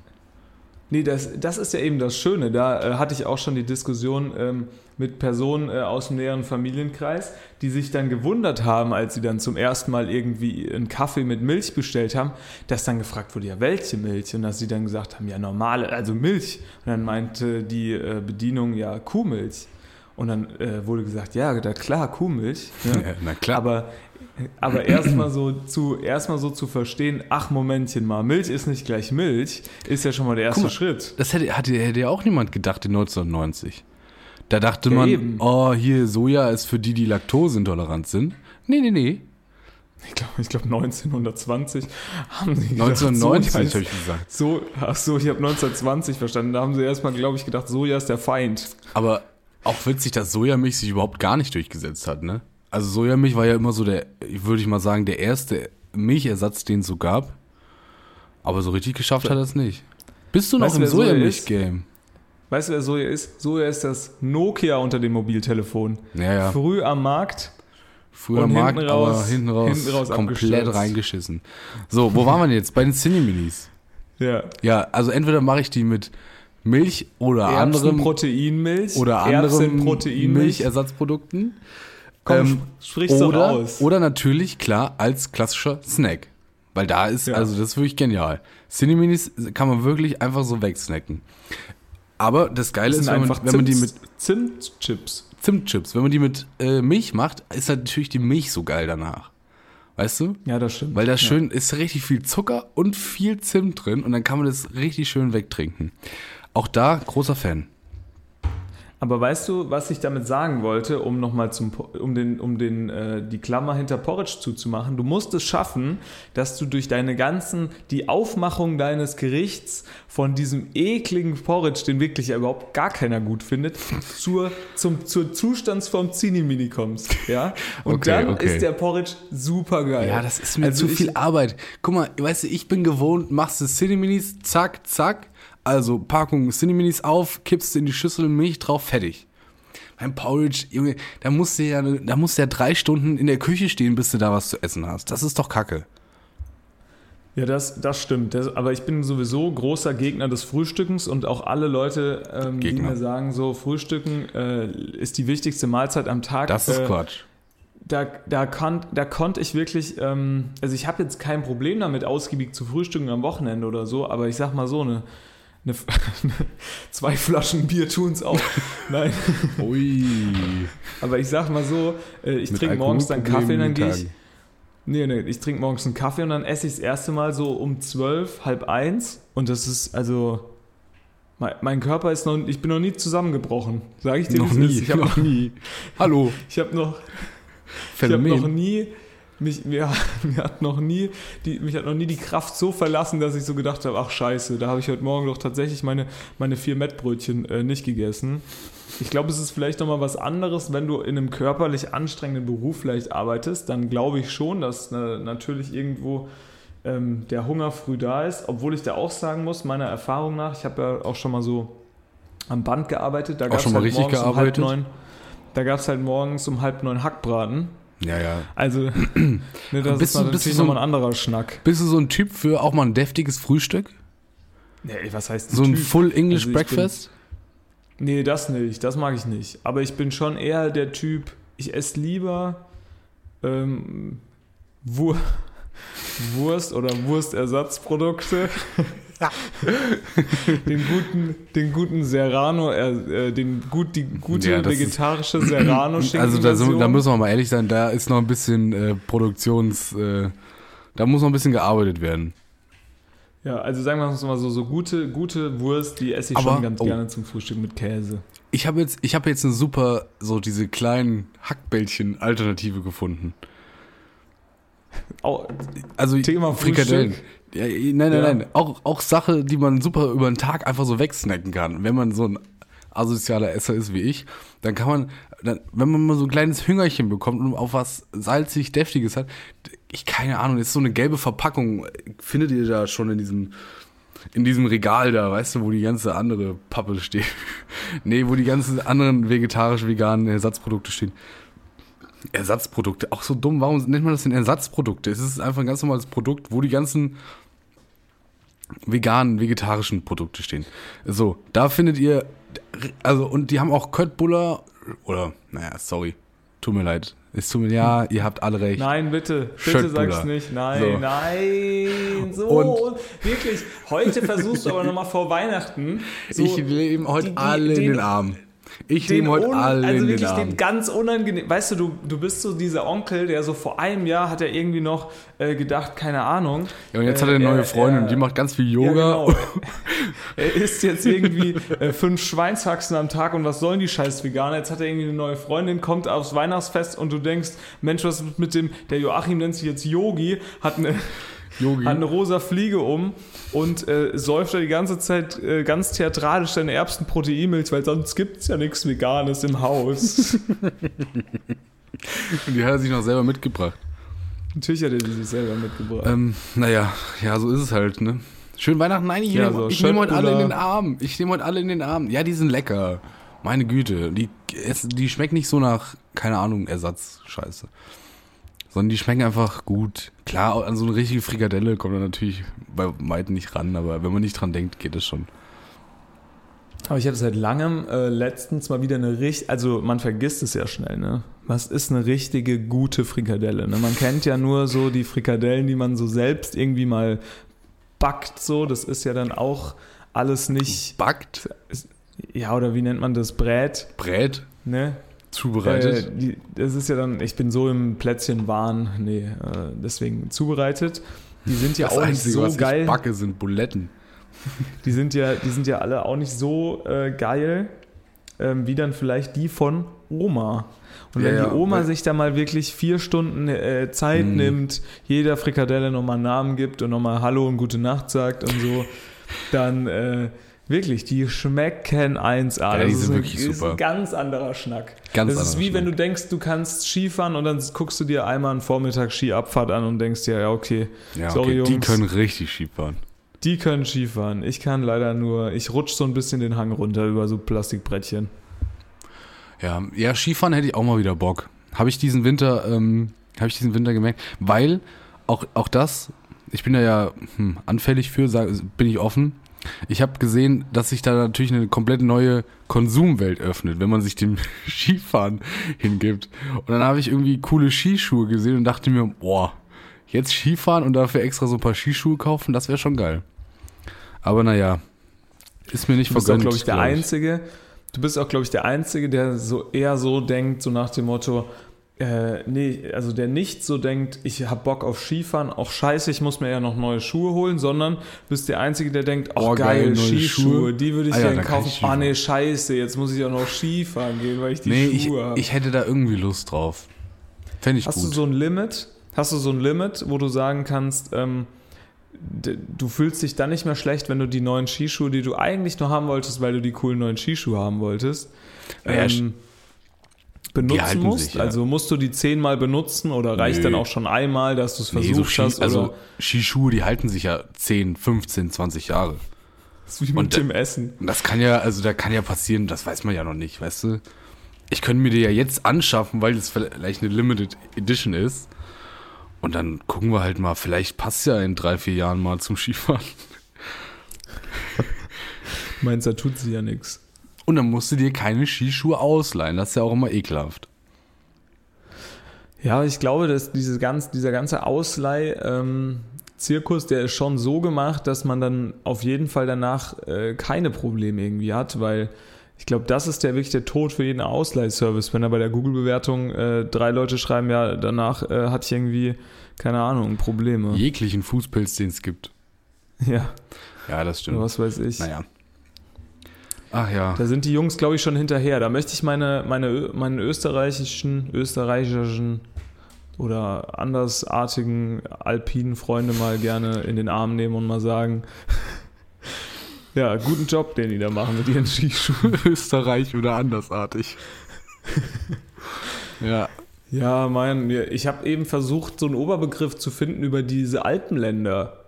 Nee, das, das ist ja eben das Schöne. Da äh, hatte ich auch schon die Diskussion ähm, mit Personen äh, aus dem näheren Familienkreis, die sich dann gewundert haben, als sie dann zum ersten Mal irgendwie einen Kaffee mit Milch bestellt haben, dass dann gefragt wurde, ja, welche Milch? Und dass sie dann gesagt haben, ja, normale, also Milch. Und dann meinte die äh, Bedienung, ja, Kuhmilch. Und dann äh, wurde gesagt, ja, da, klar, Kuhmilch. Ne? Ja, na klar. Aber, aber erstmal so zu erstmal so zu verstehen, ach Momentchen mal, Milch ist nicht gleich Milch, ist ja schon mal der erste mal, Schritt. Das hätte, hatte, hätte ja auch niemand gedacht in 1990. Da dachte Ja, man, eben. oh, hier Soja ist für die, die laktoseintolerant sind. Nee, nee, nee. Ich glaube, ich glaub 1920 haben sie gedacht, 1990 Soja habe ich gesagt. So, ach so, ich habe 1920 verstanden. Da haben sie erstmal, glaube ich, gedacht, Soja ist der Feind. Aber auch witzig, dass Sojamilch sich überhaupt gar nicht durchgesetzt hat, ne? Also Sojamilch war ja immer so der, würde ich mal sagen, der erste Milchersatz, den es so gab. Aber so richtig geschafft hat er es nicht. Bist du noch Weißt du, im Sojamilch-Game? Weißt du, wer Soja ist? Soja ist das Nokia unter dem Mobiltelefon. Ja, ja. Früh am Markt. Früher Und Markt, hinten aber raus- hinten raus, hinten raus komplett reingeschissen. So, wo waren wir denn jetzt? Bei den Cineminis. Ja. Ja, also entweder mache ich die mit Milch oder anderem Proteinmilch. oder anderem Proteinmilch. Milchersatzprodukten. Komm, Ähm, sprich's doch oder, aus. oder natürlich, klar, als klassischer Snack. Weil da ist, Ja. also das ist wirklich genial. Cineminis kann man wirklich einfach so wegsnacken. Aber das Geile das ist, wenn man, wenn man die mit Zimt- Zimtchips. Zimtchips, wenn man die mit äh, Milch macht, ist natürlich die Milch so geil danach. Weißt du? Ja, das stimmt. Weil da ja. schön ist richtig viel Zucker und viel Zimt drin und dann kann man das richtig schön wegtrinken. Auch da großer Fan. Aber weißt du, was ich damit sagen wollte, um nochmal zum, um den, um den, äh, die Klammer hinter Porridge zuzumachen? Du musst es schaffen, dass du durch deine ganzen, die Aufmachung deines Gerichts von diesem ekligen Porridge, den wirklich ja überhaupt gar keiner gut findet, zur, zum, zur Zustandsform Zinimini kommst, ja? Und Okay, dann okay. ist der Porridge super geil. Ja, das ist mir Also zu ich- viel Arbeit. Guck mal, weißt du, ich bin gewohnt, machst du Cineminis, zack, zack. Also Packung Cineminis auf, kippst in die Schüssel Milch drauf, fertig. Beim Porridge, Junge, da musst du ja, da musst du ja drei Stunden in der Küche stehen, bis du da was zu essen hast. Das ist doch Kacke. Ja, das, das stimmt. Das, aber ich bin sowieso großer Gegner des Frühstückens und auch alle Leute, ähm, die mir sagen, so Frühstücken äh, ist die wichtigste Mahlzeit am Tag. Das ist äh, Quatsch. Da, da, kon, da konnte ich wirklich, ähm, also ich habe jetzt kein Problem damit, ausgiebig zu frühstücken am Wochenende oder so, aber ich sag mal so, eine, eine, zwei Flaschen Bier tun's auch. Nein, Ui. aber ich sag mal so, äh, ich trinke morgens dann Kaffee, dann gehe ich, Nee, nee, ich trinke morgens einen Kaffee und dann esse ich das erste Mal so um zwölf, halb eins. Und das ist, also, mein, mein Körper ist noch, ich bin noch nie zusammengebrochen. Sage ich dir, Noch es nie, ist. Ich habe noch nie. Hallo, ich hab noch, ich habe noch Phänomen. nie, mich, mir, mir hat noch nie, die, mich hat noch nie die Kraft so verlassen, dass ich so gedacht habe, ach scheiße, da habe ich heute Morgen doch tatsächlich meine, meine vier Mettbrötchen äh, nicht gegessen. Ich glaube, es ist vielleicht nochmal was anderes, wenn du in einem körperlich anstrengenden Beruf vielleicht arbeitest, dann glaube ich schon, dass äh, natürlich irgendwo ähm, der Hunger früh da ist, obwohl ich da auch sagen muss, meiner Erfahrung nach, ich habe ja auch schon mal so am Band gearbeitet, da schon mal halt richtig morgens um halb gearbeitet? neun, da gab es halt morgens um halb neun Hackbraten. Ja, ja. Also, ne, das Bist ist du- bist natürlich ein- nochmal ein anderer Schnack. Bist du so ein Typ für auch mal ein deftiges Frühstück? Nee, was heißt So ein Typ? Full English Also Breakfast? Nee, das nicht, das mag ich nicht. Aber ich bin schon eher der Typ, ich esse lieber ähm, Wur Wurst oder Wurstersatzprodukte. den guten, den guten Serrano, äh, äh, den gut, die gute Ja, ist- vegetarische serrano Also da, sind- da müssen wir mal ehrlich sein, da ist noch ein bisschen äh, Produktions... Äh, da muss noch ein bisschen gearbeitet werden. Ja, also sagen wir mal so, so gute, gute Wurst, die esse ich Aber- schon ganz oh. gerne zum Frühstück mit Käse. Ich habe jetzt, ich habe jetzt eine super, so diese kleinen Hackbällchen-Alternative gefunden. Au, Also Thema Frikadellen. Frühstück. Ja, nein, nein, Ja. nein. Auch, auch Sache, die man super über den Tag einfach so wegsnacken kann. Wenn man so ein asozialer Esser ist wie ich, dann kann man, dann, wenn man mal so ein kleines Hüngerchen bekommt und auf was salzig Deftiges hat, ich keine Ahnung, ist so eine gelbe Verpackung, findet ihr da schon in diesem in diesem Regal da, weißt du, wo die ganze andere Pappe steht. nee, wo die ganzen anderen vegetarisch-veganen Ersatzprodukte stehen. Ersatzprodukte, auch so dumm, warum nennt man das denn Ersatzprodukte? Es ist einfach ein ganz normales Produkt, wo die ganzen veganen, vegetarischen Produkte stehen. So, da findet ihr, also, und die haben auch Köttbullar, oder, naja, sorry, tut mir leid. Es tut mir, ja, ihr habt alle recht. Nein, bitte, bitte sag's nicht. Nein, So. nein, so. Und- wirklich, heute versuchst du aber nochmal vor Weihnachten. So ich nehme heute die- die- alle in den- den Arm. Ich den nehme heute un- alle also in den wirklich Arm. den ganz unangenehm. Weißt du, du, du bist so dieser Onkel, der so vor einem Jahr hat er irgendwie noch äh, gedacht, keine Ahnung. Ja, und jetzt äh, hat er eine neue er- Freundin, er- die macht ganz viel Ja, Yoga. genau. er isst jetzt irgendwie äh, fünf Schweinshaxen am Tag und was sollen die scheiß Veganer? Jetzt hat er irgendwie eine neue Freundin, kommt aufs Weihnachtsfest und du denkst, Mensch, was mit dem, der Joachim nennt sich jetzt Yogi, hat eine, Yogi. hat eine rosa Fliege um und äh, säuft er die ganze Zeit äh, ganz theatralisch seine Erbsenproteinmilch, weil sonst gibt es ja nichts Veganes im Haus. Und die hat er sich noch selber mitgebracht. Natürlich hat er die sich selber mitgebracht. Ähm, naja, ja, so ist es halt, ne? Schön Weihnachten. Nein, ich Ja, nehme so nehm heute alle in den Arm. Ich nehme heute alle in den Arm. Ja, die sind lecker. Meine Güte. Die, es, die schmecken nicht so nach, keine Ahnung, Ersatzscheiße. Sondern die schmecken einfach gut. Klar, an so eine richtige Frikadelle kommt man natürlich bei weitem nicht ran, aber wenn man nicht dran denkt, geht es schon. Aber ich hatte seit langem äh, letztens mal wieder eine richtig, also man vergisst es ja schnell, ne? Was ist eine richtige gute Frikadelle? Ne? Man kennt ja nur so die Frikadellen, die man so selbst irgendwie mal backt, so. Das ist ja dann auch alles nicht, Backt, ja, oder wie nennt man das? Brät, brät, ne? Zubereitet. Äh, die, das ist ja dann, ich bin so im Plätzchenwahn, nee, äh, deswegen zubereitet. Die sind ja das auch Einzige, nicht so was geil. ich backe, sind Buletten. Die sind ja, die sind ja alle auch nicht so äh, geil, ähm, wie dann vielleicht die von Oma. Und Ja, wenn ja, die Oma weil- sich da mal wirklich vier Stunden äh, Zeit Mhm. nimmt, jeder Frikadelle nochmal einen Namen gibt und nochmal Hallo und gute Nacht sagt und so, dann äh, wirklich, die schmecken 1A. Ja, das die ist sind ein, wirklich ist super. ein ganz anderer Schnack. Ganz das ist wie wenn Schnack. du denkst, du kannst Skifahren und dann guckst du dir einmal einen Vormittag Skiabfahrt an und denkst dir, ja, okay, Ja, sorry, okay, die Jungs. können richtig Ski fahren. die können Skifahren. Ich kann leider nur, ich rutsch so ein bisschen den Hang runter über so Plastikbrettchen. Ja, ja, Skifahren hätte ich auch mal wieder Bock. Habe ich diesen Winter, ähm, habe ich diesen Winter gemerkt, weil auch, auch das, ich bin da ja hm, anfällig für, sag, bin ich offen. Ich habe gesehen, dass sich da natürlich eine komplett neue Konsumwelt öffnet, wenn man sich dem Skifahren hingibt. Und dann habe ich irgendwie coole Skischuhe gesehen und dachte mir, boah, jetzt Skifahren und dafür extra so ein paar Skischuhe kaufen, das wäre schon geil. Aber naja, ist mir nicht Du bist auch, vergönnt. glaube ich, der glaub Einzige. Du bist auch, glaube ich, der Einzige, der so eher so denkt, so nach dem Motto, Äh, nee, also der nicht so denkt, ich hab Bock auf Skifahren, auch scheiße, ich muss mir ja noch neue Schuhe holen, sondern bist der Einzige, der denkt, oh, Oh, geil, geil, neue Skischuhe, Schuhe. die würde ich Ah ja, dann kaufen. Ah nee, scheiße, jetzt muss ich auch noch Skifahren gehen, weil ich die Nee, ich, Schuhe habe. ich hätte da irgendwie Lust drauf. Fände ich Hast gut. du so ein Limit? Hast du so ein Limit, wo du sagen kannst, ähm, du fühlst dich dann nicht mehr schlecht, wenn du die neuen Skischuhe, die du eigentlich nur haben wolltest, weil du die coolen neuen Skischuhe haben wolltest, Ja, ähm, benutzen musst? sich, ja. Also musst du die zehnmal benutzen oder reicht Nö. dann auch schon einmal, dass du es Nee, versucht so Ski, hast? also Skischuhe, die halten sich ja 10, 15, 20 Jahre. das ist wie mit und- dem Essen. Das kann ja, also da kann ja passieren, das weiß man ja noch nicht, weißt du? Ich könnte mir die ja jetzt anschaffen, weil es vielleicht eine Limited Edition ist. Und dann gucken wir halt mal, vielleicht passt ja in drei, vier Jahren mal zum Skifahren. Meinst da tut sie ja nichts. Und dann musst du dir keine Skischuhe ausleihen. Das ist ja auch immer ekelhaft. Ja, ich glaube, dass diese ganz, dieser ganze Ausleih-Zirkus, der ist schon so gemacht, dass man dann auf jeden Fall danach äh, keine Probleme irgendwie hat, weil ich glaube, das ist der wirklich der Tod für jeden Ausleihservice. Wenn da bei der Google-Bewertung äh, drei Leute schreiben, ja, danach äh, hatte ich irgendwie, keine Ahnung, Probleme. Jeglichen Fußpilz, den es gibt. Ja, Ja, das stimmt. was weiß ich. Naja. Ach ja. Da sind die Jungs, glaube ich, schon hinterher. Da möchte ich meine, meine, meinen österreichischen, österreichischen oder andersartigen alpinen Freunde mal gerne in den Arm nehmen und mal sagen, ja, guten Job, den die da machen mit ihren Skischuhen. Österreich oder andersartig. ja. Ja, mein, ich habe eben versucht, so einen Oberbegriff zu finden über diese Alpenländer.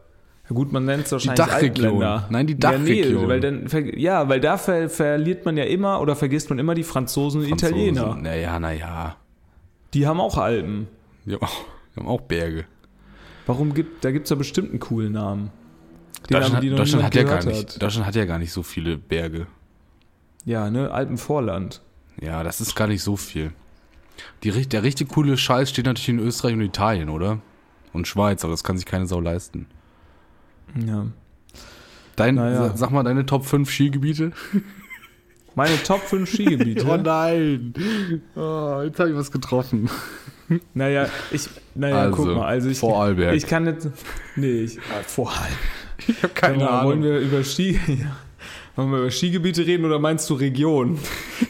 Ja gut, man nennt es wahrscheinlich Dachregion. Alpenländer. Nein, die Ja, nee, Dachregion. weil dann, ja, weil da ver verliert man ja immer oder vergisst man immer die Franzosen und Franzosen. Italiener. Naja, naja. Die haben auch Alpen. Die haben auch, die haben auch Berge. Warum gibt, da gibt es ja bestimmt einen coolen Namen. Deutschland, die noch Deutschland, hat ja gar nicht, hat. Deutschland hat ja gar nicht so viele Berge. Ja, ne, Alpenvorland. Ja, das ist gar nicht so viel. Die, der richtig coole Scheiß steht natürlich in Österreich und Italien, oder? Und Schweiz, aber das kann sich keine Sau leisten. Ja. Dein, Naja. sa- Sag mal deine Top 5 Skigebiete. Meine Top 5 Skigebiete. nein. Oh, jetzt habe ich was getroffen. Naja, ich, naja, Also, guck mal, also ich, Vorarlberg. ich kann jetzt, nee, ich, ah, Vorarlberg. Ich habe keine mal, Wollen Ahnung. wir über Ski, ja. Wollen wir über Skigebiete reden oder meinst du Region?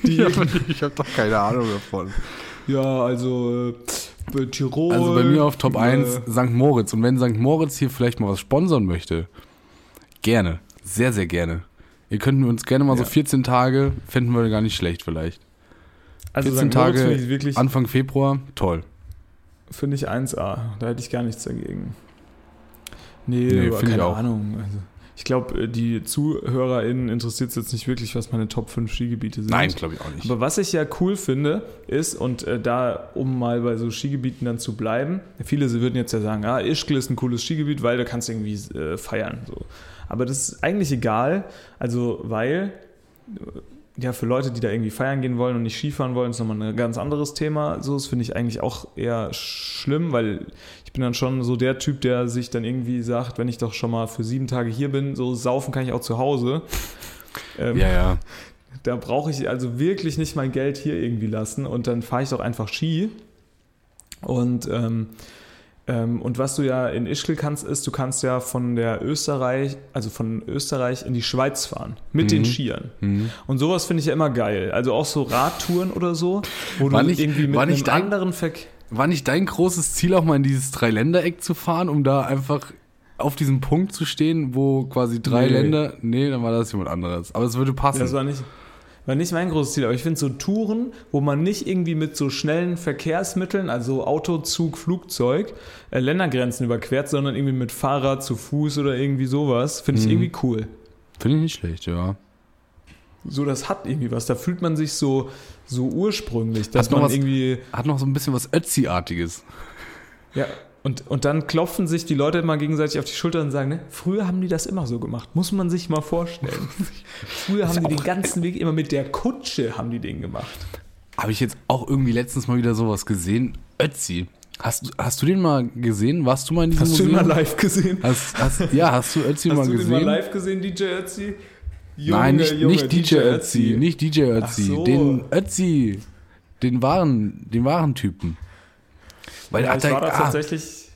Die, Ich habe hab doch keine Ahnung davon. ja, also äh, Tirol. Also bei mir auf Top äh, 1 St. Moritz. Und wenn St. Moritz hier vielleicht mal was sponsern möchte, gerne. Sehr, sehr gerne. Ihr könnt uns gerne mal so Ja. 14 Tage, fänden wir gar nicht schlecht vielleicht. also 14 St. Tage wirklich, Anfang Februar, toll. finde ich 1A. Da hätte ich gar nichts dagegen. Nee, Nee, aber finde ich keine auch. Ahnung. Also, ich glaube, die ZuhörerInnen interessiert es jetzt nicht wirklich, was meine Top 5 Skigebiete sind. Nein, glaube ich auch nicht. Aber was ich ja cool finde, ist, und äh, da, um mal bei so Skigebieten dann zu bleiben, viele würden jetzt ja sagen, ah, Ischgl ist ein cooles Skigebiet, weil da kannst du irgendwie äh, feiern. So. Aber das ist eigentlich egal, also weil, äh, ja, für Leute, die da irgendwie feiern gehen wollen und nicht Skifahren wollen, ist nochmal ein ganz anderes Thema. So, das finde ich eigentlich auch eher schlimm, weil ich bin dann schon so der Typ, der sich dann irgendwie sagt, wenn ich doch schon mal für sieben Tage hier bin, so saufen kann ich auch zu Hause. Ähm, ja, ja. da brauche ich also wirklich nicht mein Geld hier irgendwie lassen und dann fahre ich doch einfach Ski. Und, ähm, und was du ja in Ischgl kannst, ist, du kannst ja von der Österreich, also von Österreich in die Schweiz fahren. Mit den Mhm. Skiern. Mhm. Und sowas finde ich ja immer geil. Also auch so Radtouren oder so, wo War du nicht- irgendwie mit einem dein- anderen Verkehr. War nicht dein großes Ziel auch mal in dieses Dreiländereck zu fahren, um da einfach auf diesem Punkt zu stehen, wo quasi drei Nee. Länder. Nee, dann war das jemand anderes. Aber es würde passen. Das war nicht, war nicht mein großes Ziel, aber ich finde so Touren, wo man nicht irgendwie mit so schnellen Verkehrsmitteln, also Auto, Zug, Flugzeug, äh, Ländergrenzen überquert, sondern irgendwie mit Fahrrad, zu Fuß oder irgendwie sowas, finde ich Mhm. irgendwie cool. Finde ich nicht schlecht, ja. So, das hat irgendwie was. Da fühlt man sich so, so ursprünglich, dass Hat man was- irgendwie, Hat noch so ein bisschen was Ötzi-artiges. ja, und, und dann klopfen sich die Leute immer gegenseitig auf die Schulter und sagen, ne, früher haben die das immer so gemacht. Muss man sich mal vorstellen. früher haben die den ganzen Weg immer mit der Kutsche haben die den gemacht. Habe ich jetzt auch irgendwie letztens mal wieder sowas gesehen. Ötzi. Hast, du- hast du den mal gesehen? Warst du mal in diesem Hast du ihn Museum? mal live gesehen? Hast, hast, ja, hast du Ötzi Hast mal du den gesehen? mal live gesehen, DJ Ötzi? Junge, Nein, nicht, Junge, nicht DJ Ötzi, nicht DJ Ötzi, so. den Ötzi, den wahren, den wahren Typen. Weil Ja, er, war da ah, tatsächlich.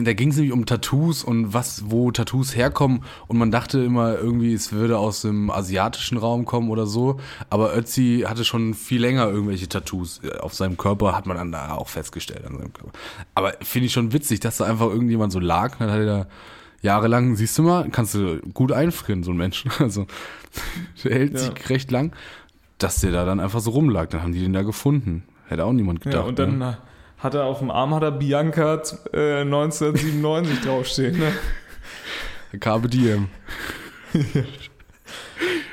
da ging es nämlich um Tattoos und was, wo Tattoos herkommen und man dachte immer irgendwie, es würde aus dem asiatischen Raum kommen oder so, aber Ötzi hatte schon viel länger irgendwelche Tattoos äh, auf seinem Körper, hat man dann da auch festgestellt an seinem Körper. Aber finde ich schon witzig, dass da einfach irgendjemand so lag, dann hat er da jahrelang, siehst du mal, kannst du gut einfrieren, so ein Mensch, also der hält Ja. sich recht lang, dass der da dann einfach so rumlag, dann haben die den da gefunden. Hätte auch niemand gedacht. Ja, und dann ne? Hat er auf dem Arm hat er Bianca äh, 1997 draufstehen. Ne? Carpe Diem.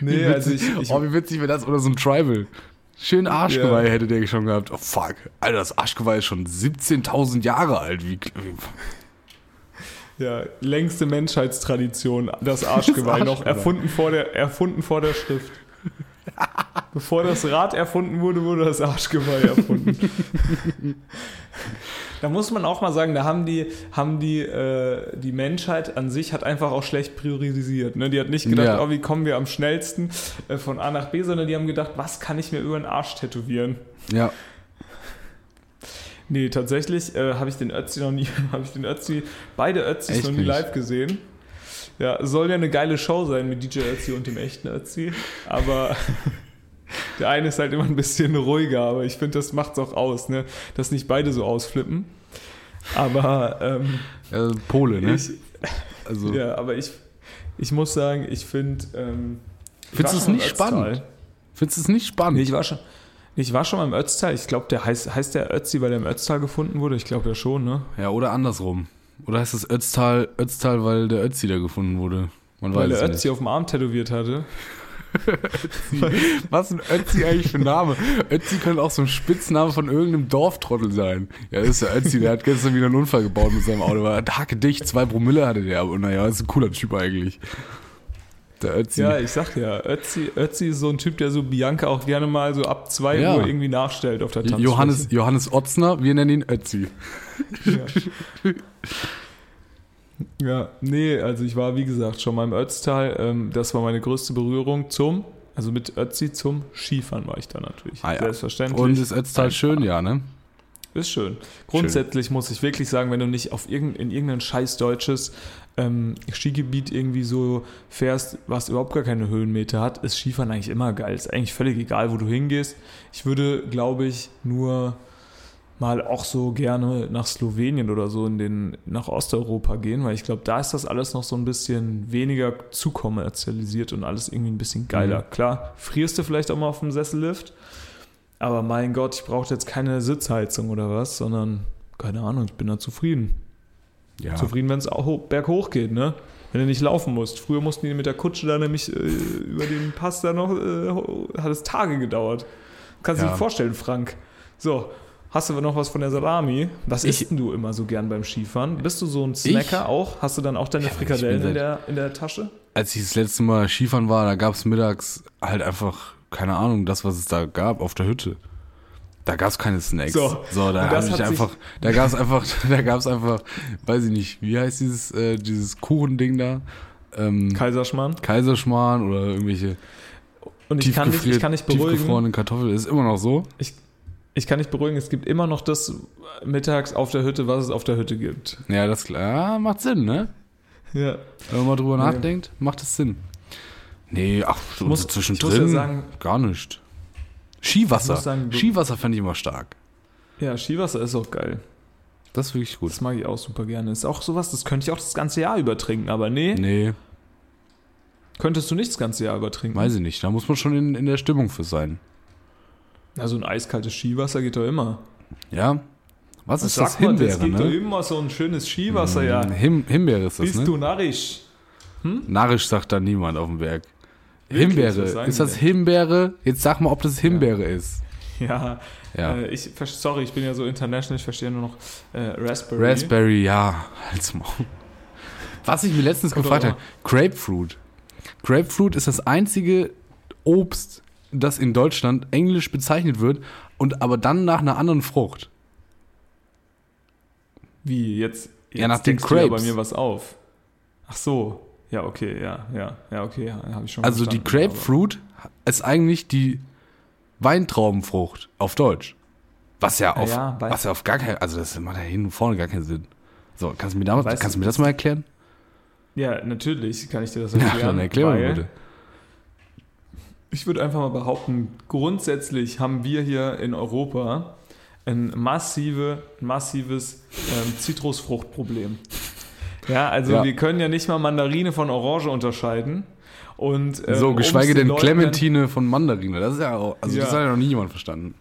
Nee, Wie also ich, ich oh, wie witzig wäre das? Oder so ein Tribal. Schön Arschgeweih hätte der schon gehabt. Oh, fuck. Alter, das Arschgeweih ist schon 17.000 Jahre alt. Wie, Ja, längste Menschheitstradition, das Arschgeweih, Das noch Arschgeweih. erfunden vor der, erfunden vor der Schrift. Bevor das Rad erfunden wurde, wurde das Arschgeweih erfunden. da muss man auch mal sagen, da haben die, haben die, äh, die Menschheit an sich hat einfach auch schlecht priorisiert. Ne? Die hat nicht gedacht, Ja. oh, wie kommen wir am schnellsten äh, von A nach B, sondern die haben gedacht, was kann ich mir über den Arsch tätowieren? ja. Nee, tatsächlich äh, habe ich den Ötzi noch nie, habe ich den Ötzi, beide Ötzis Echt noch nie live gesehen. Ja, soll ja eine geile Show sein mit DJ Ötzi und dem echten Ötzi, aber der eine ist halt immer ein bisschen ruhiger, aber ich finde, das macht's auch aus, ne, dass nicht beide so ausflippen. Aber ähm, ja Pole, ne? ich, also, ja, aber ich, ich muss sagen, ich finde, ähm, Findest du es nicht spannend? Findest du es nicht spannend? Nee, ich war schon. Ich war schon mal im Ötztal. Ich glaube, der heißt, heißt der Ötzi, weil der im Ötztal gefunden wurde. Ich glaube ja schon, ne? ja, oder andersrum. Oder heißt das Ötztal, Ötztal, weil der Ötzi da gefunden wurde? Man Weil der Ötzi auf dem Arm tätowiert hatte. nicht. Was ist ein Ötzi eigentlich für ein Name? Ötzi könnte auch so ein Spitzname von irgendeinem Dorftrottel sein. Ja, das ist der Ötzi, der hat gestern wieder einen Unfall gebaut mit seinem Auto. War dicht, zwei Promille hatte der. Aber naja, ist ein cooler Typ eigentlich. Der Ötzi. Ja, ich sag ja, Ötzi, Ötzi ist so ein Typ, der so Bianca auch gerne mal so ab 2 Ja. Uhr irgendwie nachstellt auf der Tanzfläche. Johannes, Johannes Otzner, wir nennen ihn Ötzi. Ja, nee, also ich war, wie gesagt, schon mal im Ötztal. Ähm, das war meine größte Berührung zum, also mit Ötzi zum Skifahren war ich da natürlich. Ah ja. Selbstverständlich. Und ist Ötztal schön, ja, ne? Ist schön. Grundsätzlich muss ich wirklich sagen, wenn du nicht auf irgendein, in irgendein scheiß deutsches ähm, Skigebiet irgendwie so fährst, was überhaupt gar keine Höhenmeter hat, ist Skifahren eigentlich immer geil. Ist eigentlich völlig egal, wo du hingehst. Ich würde, glaube ich, nur mal auch so gerne nach Slowenien oder so in den, nach Osteuropa gehen, weil ich glaube, da ist das alles noch so ein bisschen weniger zu kommerzialisiert und alles irgendwie ein bisschen geiler. Mhm. Klar, frierst du vielleicht auch mal auf dem Sessellift, aber mein Gott, ich brauche jetzt keine Sitzheizung oder was, sondern keine Ahnung, ich bin da zufrieden. Ja. Zufrieden, wenn es berghoch geht, ne? Wenn du nicht laufen musst. Früher mussten die mit der Kutsche da nämlich äh, über den Pass da noch, äh, hat es Tage gedauert. Kannst du Ja. dir vorstellen, Frank. So, hast du noch was von der Salami? Was Ich- isst denn du immer so gern beim Skifahren? Bist du so ein Snacker auch? Hast du dann auch deine Ja, ich Frikadellen in der, in der Tasche? Als ich das letzte Mal Skifahren war, da gab es mittags halt einfach, keine Ahnung, das, was es da gab auf der Hütte. Da gab es keine Snacks. So. so da habe ich einfach, da gab es einfach, da gab es einfach, weiß ich nicht, wie heißt dieses, äh, dieses Kuchending da? Ähm, Kaiserschmarrn. Kaiserschmarrn oder irgendwelche Und ich kann, dich, ich kann dich beruhigen. tiefgefrorenen Kartoffeln. Ist immer noch so. Ich kann dich beruhigen, es gibt immer noch das mittags auf der Hütte, was es auf der Hütte gibt. Ja, das ja, macht Sinn, ne? Ja. Wenn man drüber Nee. nachdenkt, macht es Sinn. Nee, ach, so muss- zwischendrin ich muss ja sagen- gar nicht. Skiwasser. Ich sagen, Skiwasser fände ich immer stark. Ja, Skiwasser ist auch geil. Das ist wirklich gut. Das mag ich auch super gerne. Ist auch sowas, das könnte ich auch das ganze Jahr über trinken, aber nee, Nee, könntest du nicht das ganze Jahr über trinken. weiß ich nicht. Da muss man schon in, in der Stimmung für sein. Also ein eiskaltes Skiwasser geht doch immer. Ja? Was ist das? Mal, Himbeere, das geht doch ne? immer so ein schönes Skiwasser, ja. Him Himbeere ist das, Bist ne? du narrisch? Narrisch sagt da niemand auf dem Berg. Himbeere. Was sagen Ist das? Himbeere? Jetzt sag mal, ob das Himbeere ist. Ja, Ja. Äh, ich, sorry, ich bin ja so international, ich verstehe nur noch äh, Raspberry. Raspberry, ja. Halt's Maul. Was ich mir letztens gefragt doch habe, Grapefruit. Grapefruit ist das einzige Obst, das in Deutschland englisch bezeichnet wird und aber dann nach einer anderen Frucht. Wie, jetzt, jetzt Ja, nach den ja bei mir was auf. Ach so. Ja, okay, ja, ja, ja, okay, ja, habe ich schon Also die Grapefruit ist eigentlich die Weintraubenfrucht auf Deutsch. Was ja auf, ja, weil- was ja auf gar keinen, also das macht ja hin und vorne gar keinen Sinn. So, kannst du mir, damals, kannst du mir das mal erklären? Ja, natürlich kann ich dir das Ja, erklären. dann erklär mal bitte. Ich würde einfach mal behaupten, grundsätzlich haben wir hier in Europa ein massive, massives ähm, Zitrusfruchtproblem. Ja, also Ja. wir können ja nicht mal Mandarine von Orange unterscheiden. Und, ähm, so, geschweige den denn Leuten Clementine von Mandarine. Das ist ja auch, also das Ja. hat ja noch nie jemand verstanden.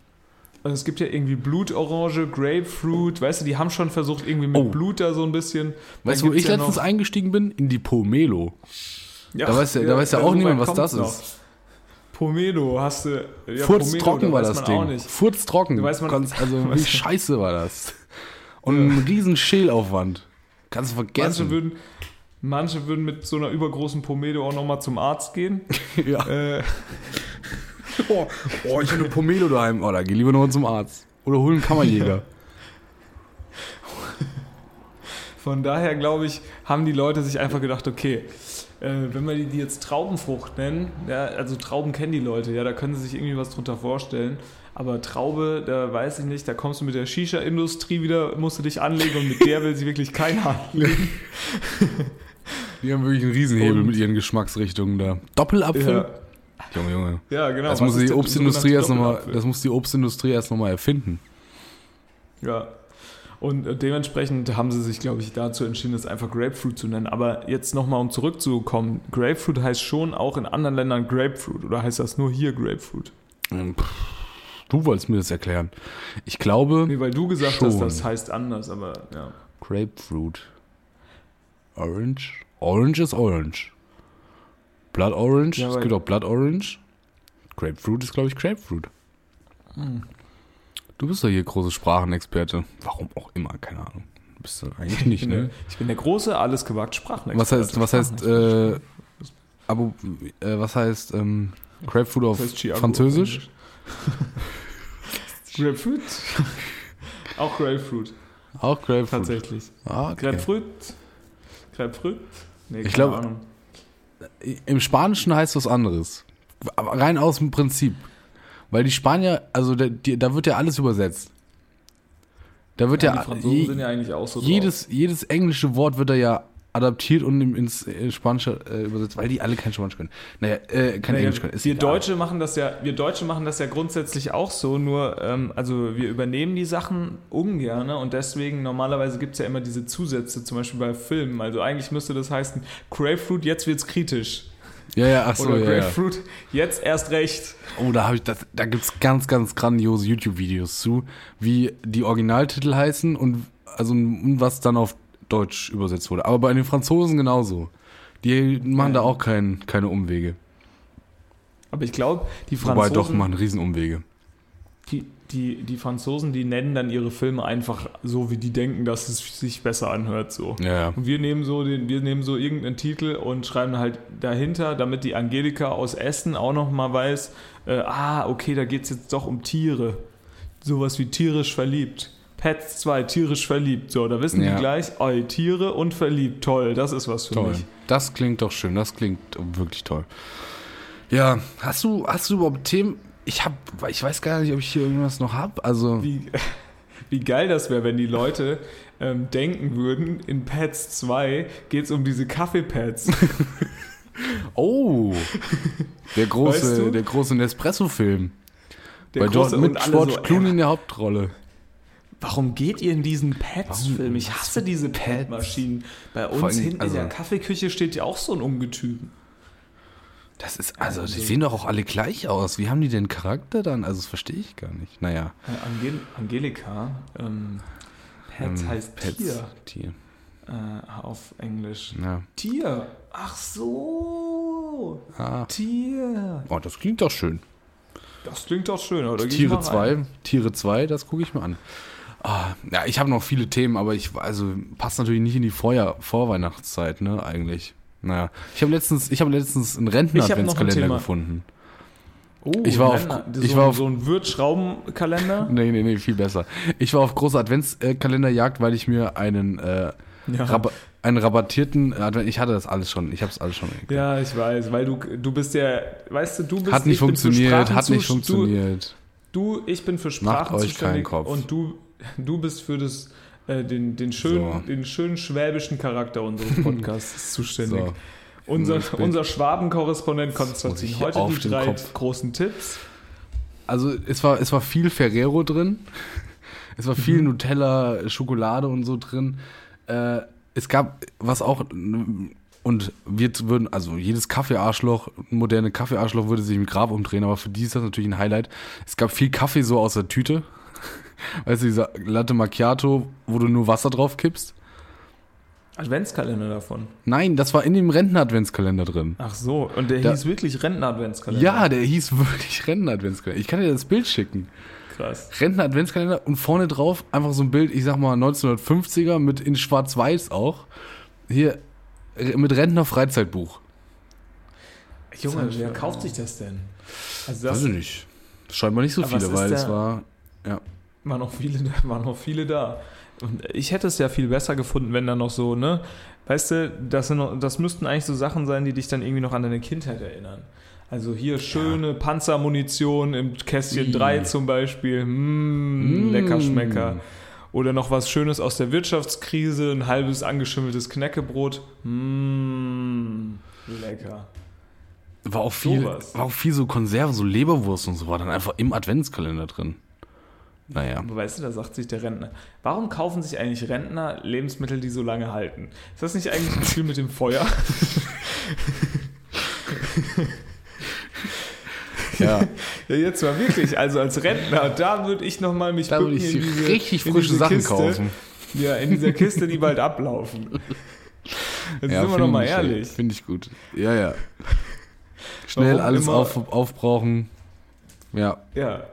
Also es gibt ja irgendwie Blutorange, Grapefruit, weißt du, die haben schon versucht, irgendwie mit Oh. Blut da so ein bisschen. Weißt du, wo ich ja letztens eingestiegen bin? In die Pomelo. Ja, Da weiß ja, da weiß ja so auch niemand, was das noch. ist. Pomelo hast du. Ja, Furz Pomelo, trocken da war das Ding. Auch nicht. Furz trocken. Da weiß man- Konntest- also wie scheiße war das. Und ein riesen Schälaufwand. Kannst du Manche vergessen. würden, manche würden mit so einer übergroßen Pomade auch nochmal zum Arzt gehen. ja. Äh, oh, oh, ich habe eine Pomelo daheim. Oh, da geh lieber noch zum Arzt. Oder hol einen Kammerjäger. von daher glaube ich, haben die Leute sich einfach gedacht, okay, wenn wir die, jetzt Traubenfrucht nennen, ja, also Trauben kennen die Leute, ja, da können sie sich irgendwie was drunter vorstellen. Aber Traube, da weiß ich nicht, da kommst du mit der Shisha-Industrie wieder, musst du dich anlegen und mit der will sie wirklich keiner anlegen. Die haben wirklich einen Riesenhebel Und- mit ihren Geschmacksrichtungen da. Doppelapfel? Ja, Junge, Junge. ja genau. Das muss die Obstindustrie erst nochmal, das muss die Obstindustrie erst nochmal erfinden. Ja. Und äh, dementsprechend haben sie sich, glaube ich, dazu entschieden, es einfach Grapefruit zu nennen. Aber jetzt nochmal, um zurückzukommen, Grapefruit heißt schon auch in anderen Ländern Grapefruit oder heißt das nur hier Grapefruit? Ähm, Du wolltest mir das erklären. Ich glaube, Nee, weil du gesagt hast, Schon. das heißt anders, aber ja. Grapefruit. Orange? Orange ist Orange. Blood Orange? Ja, es gibt auch Blood Orange. Grapefruit ist, glaube ich, Grapefruit. Hm. Du bist doch hier große Sprachenexperte. Warum auch immer, keine Ahnung. Bist du eigentlich Ich nicht, bin, ne? der, ich bin der große, alles gewagt Sprachenexperte. Was heißt, was heißt, äh, Abo, äh, was heißt, ähm, Grapefruit auf Französisch? Grapefruit? auch Grapefruit, Auch Grapefruit. tatsächlich. Ah, okay. Grapefruit? Grapefruit? Nee, Ich glaube- Ahnung. Im Spanischen heißt was anderes. Rein aus dem Prinzip. Weil die Spanier, also da, die, da wird ja alles übersetzt. Da wird Ja, ja, die Franzosen je, sind ja eigentlich auch so jedes, jedes englische Wort wird da ja adaptiert und ins äh, Spanische äh, übersetzt, weil die alle kein Spanisch können. Naja, äh, kein Naja, Englisch können. Ist wir egal. Deutsche machen das ja, wir Deutsche machen das ja grundsätzlich auch so, nur ähm, also wir übernehmen die Sachen ungern und deswegen normalerweise gibt es ja immer diese Zusätze, zum Beispiel bei Filmen. Also eigentlich müsste das heißen, Grapefruit, jetzt wird's kritisch. Ja, ja, ach so, Oder ja, ja. Grapefruit, jetzt erst recht. Oh, da habe ich das, da gibt's ganz, ganz grandiose YouTube-Videos zu, wie die Originaltitel heißen und also und was dann auf Deutsch übersetzt wurde. Aber bei den Franzosen genauso. Die machen da auch kein, keine Umwege. Aber ich glaube, die Wobei Franzosen, doch, machen Riesenumwege. Die, die, die Franzosen, die nennen dann ihre Filme einfach so, wie die denken, dass es sich besser anhört. So. Ja. Und wir nehmen so den, wir nehmen so irgendeinen Titel und schreiben halt dahinter, damit die Angelika aus Essen auch noch mal weiß, äh, ah, okay, da geht es jetzt doch um Tiere. Sowas wie tierisch verliebt. Pets 2, tierisch verliebt. So, da wissen Ja. die gleich, oh, Tiere und verliebt. Toll, das ist was für Toll. mich. Das klingt doch schön, das klingt wirklich toll. Ja, hast du, hast du überhaupt Themen? Ich hab, ich weiß gar nicht, ob ich hier irgendwas noch hab. Also, Wie, wie geil das wäre, wenn die Leute ähm, denken würden, in Pets 2 geht es um diese Kaffeepads. oh, der große, Weißt du? der große Nespresso-Film. Der Bei große- mit George so, Clooney in der Hauptrolle. Warum geht ihr in diesen? Warum? Ich hasse diese Pets? Pet-Maschinen. Bei uns allem, hinten also- in der Kaffeeküche steht ja auch so ein Ungetüm. Das ist, also, die sehen doch auch alle gleich aus. Wie haben die denn Charakter dann? Also, das verstehe ich gar nicht. Naja. Äh, Angel Angelika, ähm, Pets ähm, heißt Pets, Tier Tier. äh, auf Englisch. Ja. Tier. Ach so. Ah. Tier. Oh, das klingt doch schön. Das klingt doch schön, oder? Tiere mal rein. 2, Tiere 2, das gucke ich mir an. Ah, ja, ich habe noch viele Themen, aber ich, also, passt natürlich nicht in die Vorjahr, Vorweihnachtszeit, ne, eigentlich. Naja, ich habe letztens, ich habe letztens einen hab Rentner-Adventskalender gefunden. Oh, Ich war auf- Kalender. ich so, war auf- so ein Würzschraubenkalender. Nee, nee, nee, viel besser. Ich war auf großer Adventskalenderjagd, weil ich mir einen, äh, Ja. Rab einen rabattierten, Advent, ich hatte das alles schon, ich habe es alles schon. Ja, ich weiß, weil du, du bist ja, weißt du, du bist Hat nicht funktioniert, hat nicht funktioniert. Du, ich bin für Sprachen euch keinen Kopf. und du, du bist für das, äh, den, den, schönen, So. den schönen schwäbischen Charakter unseres Podcasts zuständig. So. Unser, unser Schwabenkorrespondent Konstantin. Heute auf die drei Kopf. großen Tipps. Also es war, es war viel Ferrero drin. Es war viel Nutella, Schokolade und so drin. Äh, es gab, was auch, und wir würden, also jedes Kaffeearschloch, moderne Kaffeearschloch würde sich im Grab umdrehen, aber für die ist das natürlich ein Highlight. Es gab viel Kaffee so aus der Tüte. Weißt du, dieser Latte Macchiato, wo du nur Wasser drauf kippst. Adventskalender davon. Nein, das war in dem Renten-Adventskalender drin. Ach so, und der Da- hieß wirklich Rentner-Adventskalender. Ja, der hieß wirklich Renten-Adventskalender. Ich kann dir das Bild schicken. Krass. Rentner-Adventskalender und vorne drauf einfach so ein Bild, ich sag mal 1950er mit in schwarz-weiß auch. Hier mit Rentner-Freizeitbuch. Junge, wer kauft sich das denn? Also das Weiß ich nicht. Scheinbar nicht so viele, weil es war. Ja. waren noch viele da, waren noch viele da. Und ich hätte es ja viel besser gefunden, wenn da noch so, ne? Weißt du, das, sind noch, das müssten eigentlich so Sachen sein, die dich dann irgendwie noch an deine Kindheit erinnern. Also hier schöne Panzermunition im Kästchen I. 3 zum Beispiel. Mm. Lecker Schmecker. Oder noch was Schönes aus der Wirtschaftskrise, ein halbes angeschimmeltes Knäckebrot. Mm, lecker. War auch viel, Sowas. war auch viel so Konserven, so Leberwurst und so war dann einfach im Adventskalender drin. Naja. Aber weißt du, da sagt sich der Rentner, warum kaufen sich eigentlich Rentner Lebensmittel, die so lange halten? Ist das nicht eigentlich ein Spiel mit dem Feuer? Ja, Ja, jetzt mal wirklich, also als Rentner, da würde ich nochmal mich da würde ich in diese- richtig frische Sachen Kiste. kaufen. Ja, in dieser Kiste, die bald ablaufen. Jetzt ja, sind wir find doch mal ich- ehrlich. Finde ich gut. Ja, ja. Schnell Warum alles auf, aufbrauchen. Ja. Ja.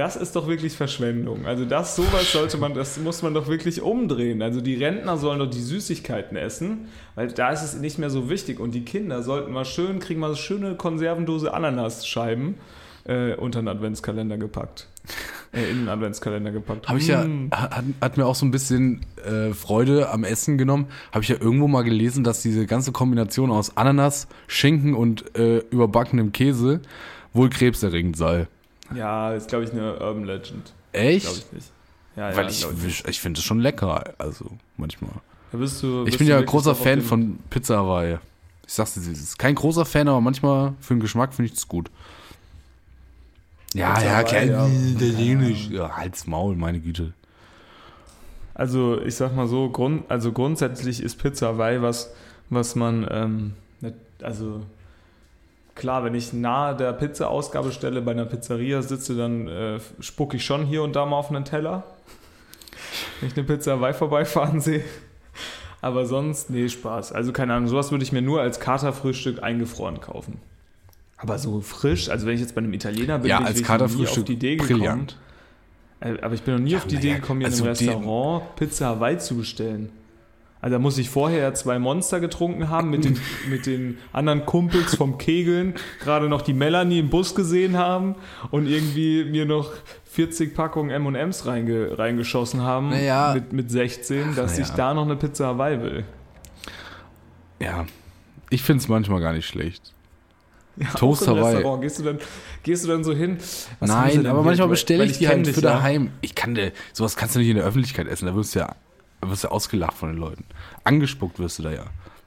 Das ist doch wirklich Verschwendung. Also das, sowas sollte man, das muss man doch wirklich umdrehen. Also die Rentner sollen doch die Süßigkeiten essen, weil da ist es nicht mehr so wichtig. Und die Kinder sollten mal schön, kriegen mal so schöne Konservendose Ananasscheiben äh, unter den Adventskalender gepackt. Äh, in den Adventskalender gepackt. Habe ich ja, Mm. hat, hat mir auch so ein bisschen äh, Freude am Essen genommen. Habe ich ja irgendwo mal gelesen, dass diese ganze Kombination aus Ananas, Schinken und äh, überbackenem Käse wohl krebserregend sei. Ja, ist glaube ich eine Urban Legend. Echt? Glaube ich nicht. Ja, Weil ja, ich, ich, ich finde es schon lecker, also manchmal. Da bist du, Ich bist bin du ja wirklich großer Fan von Pizza Hawaii. Ich sag's dir, ist kein großer Fan, aber manchmal für den Geschmack finde ich es gut. Ja, Pizza ja, klar, ja. italienisch. Ja, halt's Maul, meine Güte. Also ich sag mal so, Grund, also grundsätzlich ist Pizza Hawaii was, was man, ähm, also klar, wenn ich nahe der Pizza-Ausgabestelle bei einer Pizzeria sitze, dann äh, spucke ich schon hier und da mal auf einen Teller, wenn ich eine Pizza Hawaii vorbeifahren sehe. Aber sonst, nee, Spaß. Also keine Ahnung, sowas würde ich mir nur als Katerfrühstück eingefroren kaufen. Aber so frisch, also wenn ich jetzt bei einem Italiener bin, Ja, bin ich als wirklich nie Katerfrühstück auf die Idee gekommen. brillant. Äh, Aber ich bin noch nie auf die Idee gekommen, hier also in einem Restaurant Pizza Hawaii zu bestellen. Also da muss ich vorher zwei Monster getrunken haben, mit den, mit den anderen Kumpels vom Kegeln, gerade noch die Melanie im Bus gesehen haben und irgendwie mir noch 40 Packungen M&M's reinge, reingeschossen haben Naja. mit, mit 16, dass naja. ich da noch eine Pizza Hawaii will. Ja, ich finde es manchmal gar nicht schlecht. Ja, Toast Hawaii. Restaurant. Gehst du dann, gehst du dann so hin? Nein, aber manchmal bestelle weil ich die halt dich für ja. daheim. Ich kann dir, sowas kannst du nicht in der Öffentlichkeit essen, da wirst du ja, wirst du ja ausgelacht von den Leuten. Angespuckt wirst du da ja.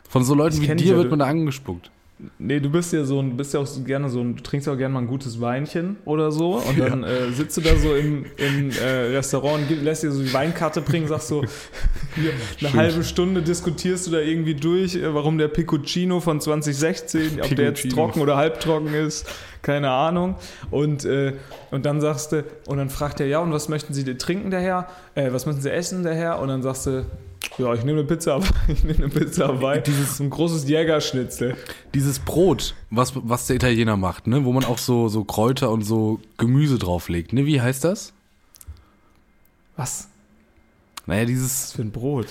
Von so Leuten Ich wie dir ja, wird man da angespuckt. Nee, du bist ja so ein, bist ja auch gerne so ein, du trinkst ja auch gerne mal ein gutes Weinchen oder so und dann äh, sitzt du da so im, im äh, Restaurant und lässt dir so die Weinkarte bringen, sagst so, hier, eine Schön. halbe Stunde diskutierst du da irgendwie durch, äh, warum der Piccoccino von 2016, ob der jetzt trocken oder halbtrocken ist, keine Ahnung. Und, äh, und dann sagst du, und dann fragt er, ja, und was möchten Sie trinken, der Herr? Äh, was möchten Sie essen, der Herr? Und dann sagst du, ja, ich nehme eine Pizza, Hawaii, ich nehme eine Pizza Hawaii, dieses ein großes Jägerschnitzel. Dieses Brot, was, was der Italiener macht, ne, wo man auch so, so Kräuter und so Gemüse drauflegt, ne, wie heißt das? Was? Naja, dieses, für ein Brot?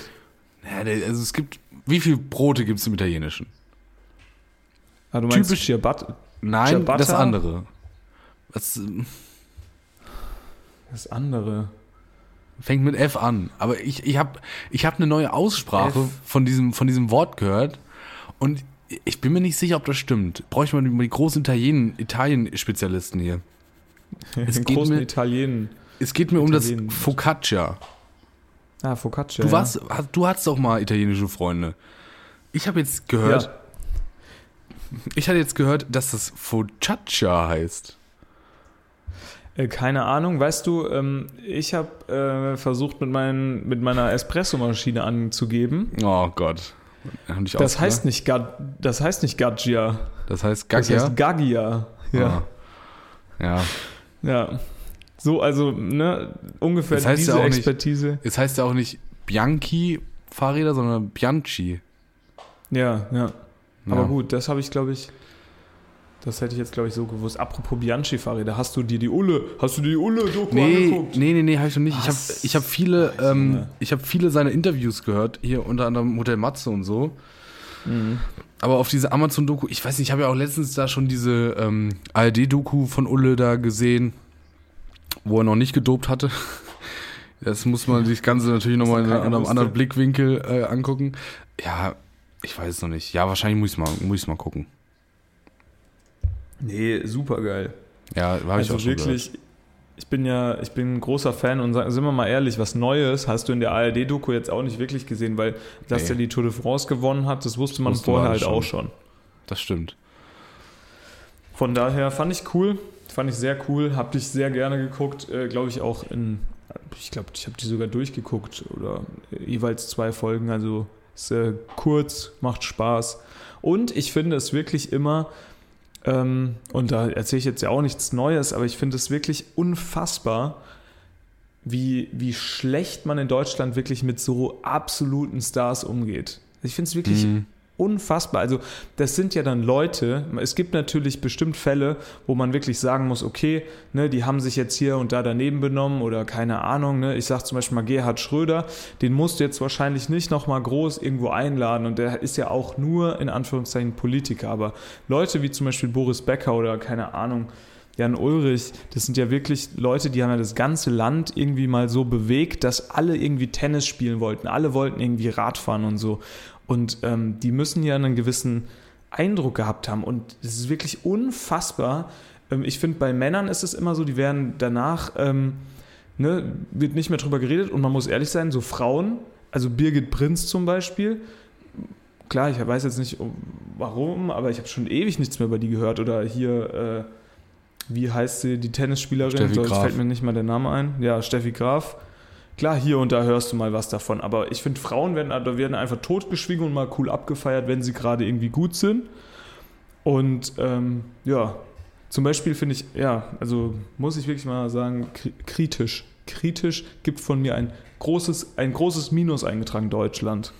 ja, der- also es gibt, wie viele Brote gibt es im Italienischen? Ah, du meinst Typisch- Ciabatta? Nein, Ciabatta? das andere. Das ähm, Das andere. Fängt mit F an. Aber ich, ich habe ich hab eine neue Aussprache F. von diesem, von diesem Wort gehört und ich bin mir nicht sicher, ob das stimmt. Brauche ich mal die, großen Italien- Italien-Spezialisten hier. Es Den geht großen mir- Italien. Es geht mir um das. Focaccia. Ah, Focaccia. Du, ja. warst, hast- du hattest doch mal italienische Freunde. Ich habe jetzt gehört, Ja. ich hatte jetzt gehört, dass das Focaccia heißt. Äh, keine Ahnung, weißt du, ähm, ich habe äh, versucht mit, meinen, mit meiner Espressomaschine anzugeben. Oh Gott. Das heißt nicht das heißt nicht Gaggia. Das heißt Das Gaggia. heißt Gaggia. Ja. Ah. Ja. ja. So, also, ne, ungefähr Das heißt diese ja auch nicht- Expertise. Es heißt ja auch nicht Bianchi Fahrräder, sondern Bianchi. Ja, ja. Aber Ja. gut, das habe ich, glaube ich, das hätte ich jetzt, glaube ich, so gewusst. Apropos Bianchi-Fahrräder, hast du dir die Ulle, hast du dir die Ulle-Doku Nee, angeguckt? nee, nee, nee, habe ich noch nicht. Ich habe Was? ich hab viele, ähm, ich habe viele seiner Interviews gehört, hier unter anderem Hotel Matze und so. Mhm. Aber auf diese Amazon-Doku, ich weiß nicht, ich habe ja auch letztens da schon diese ähm, ARD-Doku von Ulle da gesehen, wo er noch nicht gedopt hatte. Das muss man sich das Ganze natürlich nochmal in einem wusste. anderen Blickwinkel äh, angucken. Ja, ich weiß es noch nicht. Ja, wahrscheinlich muss ich mal, muss ich's mal gucken. Nee, super geil. Ja, ich Also auch schon wirklich, ich bin ja, ich bin ein großer Fan und sa- sind wir mal ehrlich, was Neues hast du in der ARD-Doku jetzt auch nicht wirklich gesehen, weil dass Nee. der die Tour de France gewonnen hat, das wusste man Wusste vorher halt schon. auch schon. gehört. Das stimmt. Von daher fand ich cool, fand ich sehr cool, hab dich sehr gerne geguckt, äh, glaube ich auch in, ich glaube, ich habe die sogar durchgeguckt oder äh, jeweils zwei Folgen, also ist äh, kurz, macht Spaß und ich finde es wirklich immer, ähm, und da erzähle ich jetzt ja auch nichts Neues, aber ich finde es wirklich unfassbar, wie, wie schlecht man in Deutschland wirklich mit so absoluten Stars umgeht. Ich finde es wirklich Mhm. Unfassbar. Also das sind ja dann Leute, es gibt natürlich bestimmt Fälle, wo man wirklich sagen muss, okay, ne, die haben sich jetzt hier und da daneben benommen oder keine Ahnung. Ne. Ich sage zum Beispiel mal Gerhard Schröder, den musst du jetzt wahrscheinlich nicht nochmal groß irgendwo einladen und der ist ja auch nur in Anführungszeichen Politiker. Aber Leute wie zum Beispiel Boris Becker oder keine Ahnung, Jan Ulrich, das sind ja wirklich Leute, die haben ja das ganze Land irgendwie mal so bewegt, dass alle irgendwie Tennis spielen wollten. Alle wollten irgendwie Radfahren und so. Und ähm, die müssen ja einen gewissen Eindruck gehabt haben. Und es ist wirklich unfassbar. Ähm, ich finde, bei Männern ist es immer so, die werden danach, ähm, ne, wird nicht mehr drüber geredet. Und man muss ehrlich sein, so Frauen, also Birgit Prinz zum Beispiel, klar, ich weiß jetzt nicht um, warum, aber ich habe schon ewig nichts mehr über die gehört. Oder hier, äh, wie heißt sie, die Tennisspielerin? Steffi Graf. fällt mir nicht mal der Name ein. Ja, Steffi Graf. Klar, hier und da hörst du mal was davon, aber ich finde, Frauen werden, da werden einfach totgeschwiegen und mal cool abgefeiert, wenn sie gerade irgendwie gut sind. Und ähm, ja, zum Beispiel finde ich, ja, also muss ich wirklich mal sagen, kri- kritisch. Kritisch gibt von mir ein großes, ein großes Minus eingetragen, Deutschland.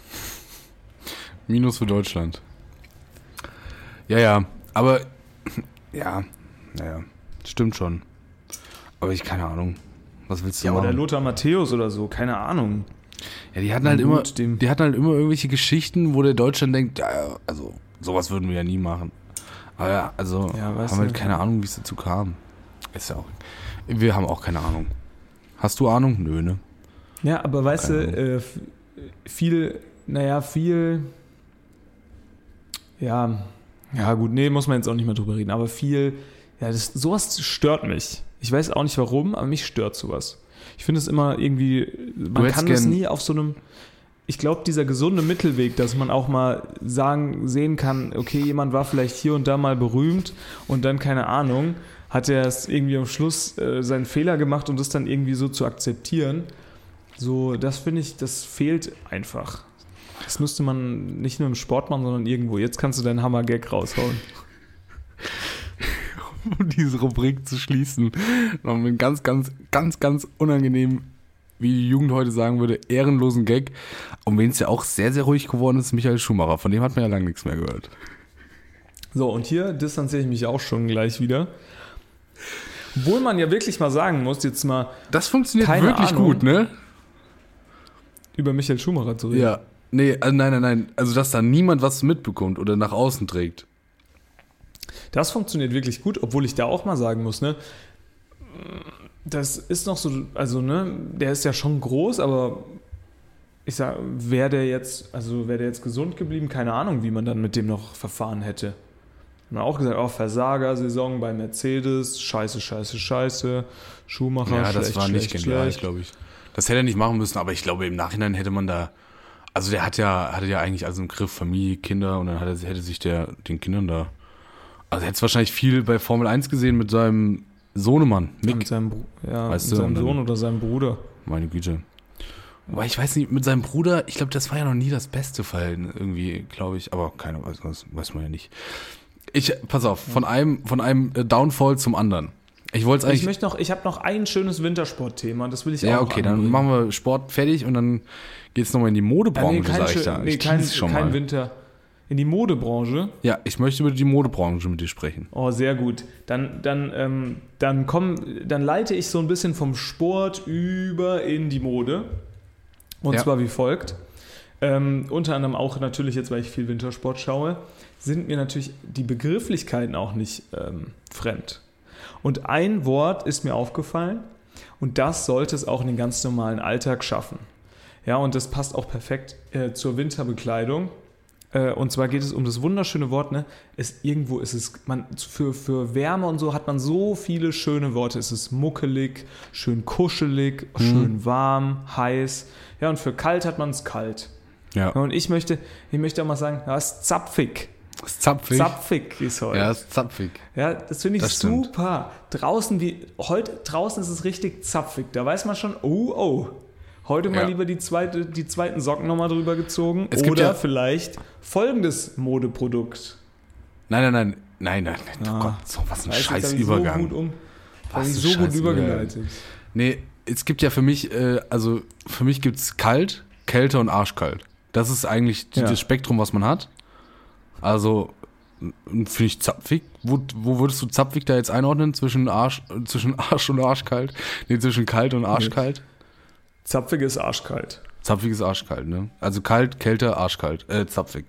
Minus für Deutschland. Ja, ja, aber ja, naja, stimmt schon. Aber ich keine Ahnung. Was willst du Ja, oder machen? Lothar Matthäus oder so, keine Ahnung. Ja, die hatten halt immer, die hatten halt immer irgendwelche Geschichten, wo der Deutschland denkt, ja, ja, also sowas würden wir ja nie machen. Aber ja, also Ja, haben halt keine Ahnung, wie es dazu kam. Ist ja auch. Wir haben auch keine Ahnung. Hast du Ahnung? Nö, ne? Ja, aber weißt Keine du, äh, viel, naja, viel, ja, ja gut, nee, muss man jetzt auch nicht mehr drüber reden, aber viel, ja, das, sowas stört mich. Ich weiß auch nicht warum, aber mich stört sowas. Ich finde es immer irgendwie, man kann das nie auf so einem, ich glaube, dieser gesunde Mittelweg, dass man auch mal sagen, sehen kann, okay, jemand war vielleicht hier und da mal berühmt und dann, keine Ahnung, hat er es irgendwie am Schluss äh, seinen Fehler gemacht und das dann irgendwie so zu akzeptieren. So, das finde ich, das fehlt einfach. Das müsste man nicht nur im Sport machen, sondern irgendwo. Jetzt kannst du deinen Hammer-Gag raushauen. um diese Rubrik zu schließen, noch mit einem ganz, ganz, ganz, ganz unangenehm, wie die Jugend heute sagen würde, ehrenlosen Gag. Um wen es ja auch sehr, sehr ruhig geworden ist, Michael Schumacher. Von dem hat man ja lange nichts mehr gehört. So, und hier distanziere ich mich auch schon gleich wieder. Obwohl man ja wirklich mal sagen muss, jetzt mal Das funktioniert wirklich Ahnung. gut, ne? über Michael Schumacher zu reden. Ja. Nee, also nein, nein, nein. Also, dass da niemand was mitbekommt oder nach außen trägt. Das funktioniert wirklich gut, obwohl ich da auch mal sagen muss, ne? Das ist noch so, also, ne, der ist ja schon groß, aber ich sag, wäre der jetzt, also wäre der jetzt gesund geblieben, keine Ahnung, wie man dann mit dem noch verfahren hätte. Haben auch gesagt, oh, Versager-Saison bei Mercedes, scheiße, scheiße, scheiße. Schumacher, Ja, schlecht, das war nicht schlecht, genial, schlecht. glaube ich. Das hätte er nicht machen müssen, aber ich glaube, im Nachhinein hätte man da. Also der hat ja, hatte ja eigentlich also im Griff Familie, Kinder und dann hat er, hätte sich der den Kindern da. Also er hätte es wahrscheinlich viel bei Formel 1 gesehen mit seinem Sohnemann, Mit Mick, seinem, Bru- ja, Weißt mit du, seinem Sohn oder seinem Bruder. meine Güte. Wobei ich weiß nicht, mit seinem Bruder, ich glaube, das war ja noch nie das beste Verhalten irgendwie, glaube ich, aber keine weiß, das weiß man ja nicht. Ich, pass auf, von einem, von einem äh, Downfall zum anderen. Ich wollte es Ich eigentlich. möchte noch, ich habe noch ein schönes Wintersportthema, das will ich Ja, auch okay, noch dann anbringen. machen wir Sport fertig und dann geht's nochmal in die Modebranche, nee, kein, sag ich da. nee, ich kein, schon kein mal. Winter. In die Modebranche. Ja, ich möchte über die Modebranche mit dir sprechen. Oh, sehr gut. Dann, dann, ähm, dann, komm, dann leite ich so ein bisschen vom Sport über in die Mode. Und Ja. zwar wie folgt. Ähm, unter anderem auch natürlich jetzt, weil ich viel Wintersport schaue, sind mir natürlich die Begrifflichkeiten auch nicht ähm, fremd. Und ein Wort ist mir aufgefallen und das sollte es auch in den ganz normalen Alltag schaffen. Ja, und das passt auch perfekt äh, zur Winterbekleidung. Äh, und zwar geht es um das wunderschöne Wort, ne? Es, irgendwo ist es, man, für, für Wärme und so hat man so viele schöne Worte. Es ist muckelig, schön kuschelig, schön warm, heiß. Ja, und für kalt hat man es kalt. Ja. Und ich möchte, ich möchte auch mal sagen, ja, es ist zapfig. Das ist zapfig. Zapfig ist heute. Ja, das ist zapfig. Ja, das finde ich Das super. Draußen wie heute draußen ist es richtig zapfig. Da weiß man schon, oh oh. Heute mal Ja. lieber die zweite die zweiten Socken nochmal drüber gezogen Es gibt oder ja- vielleicht folgendes Modeprodukt. Nein, nein, nein. Nein, nein. nein. Ah. Oh Gott, so was ein scheiß ich So Übergang. gut um, Was so gut übergeleitet. Nee, es gibt ja für mich, äh, also für mich gibt's kalt, Kälte und arschkalt. Das ist eigentlich Ja. das Spektrum, was man hat. Also finde ich zapfig. Wo, wo würdest du zapfig da jetzt einordnen? Zwischen Arsch, äh, zwischen Arsch und arschkalt? Nee, zwischen kalt und arschkalt? Zapfig ist arschkalt. Zapfig ist arschkalt, ne? Also kalt, Kälte, arschkalt. Äh, zapfig.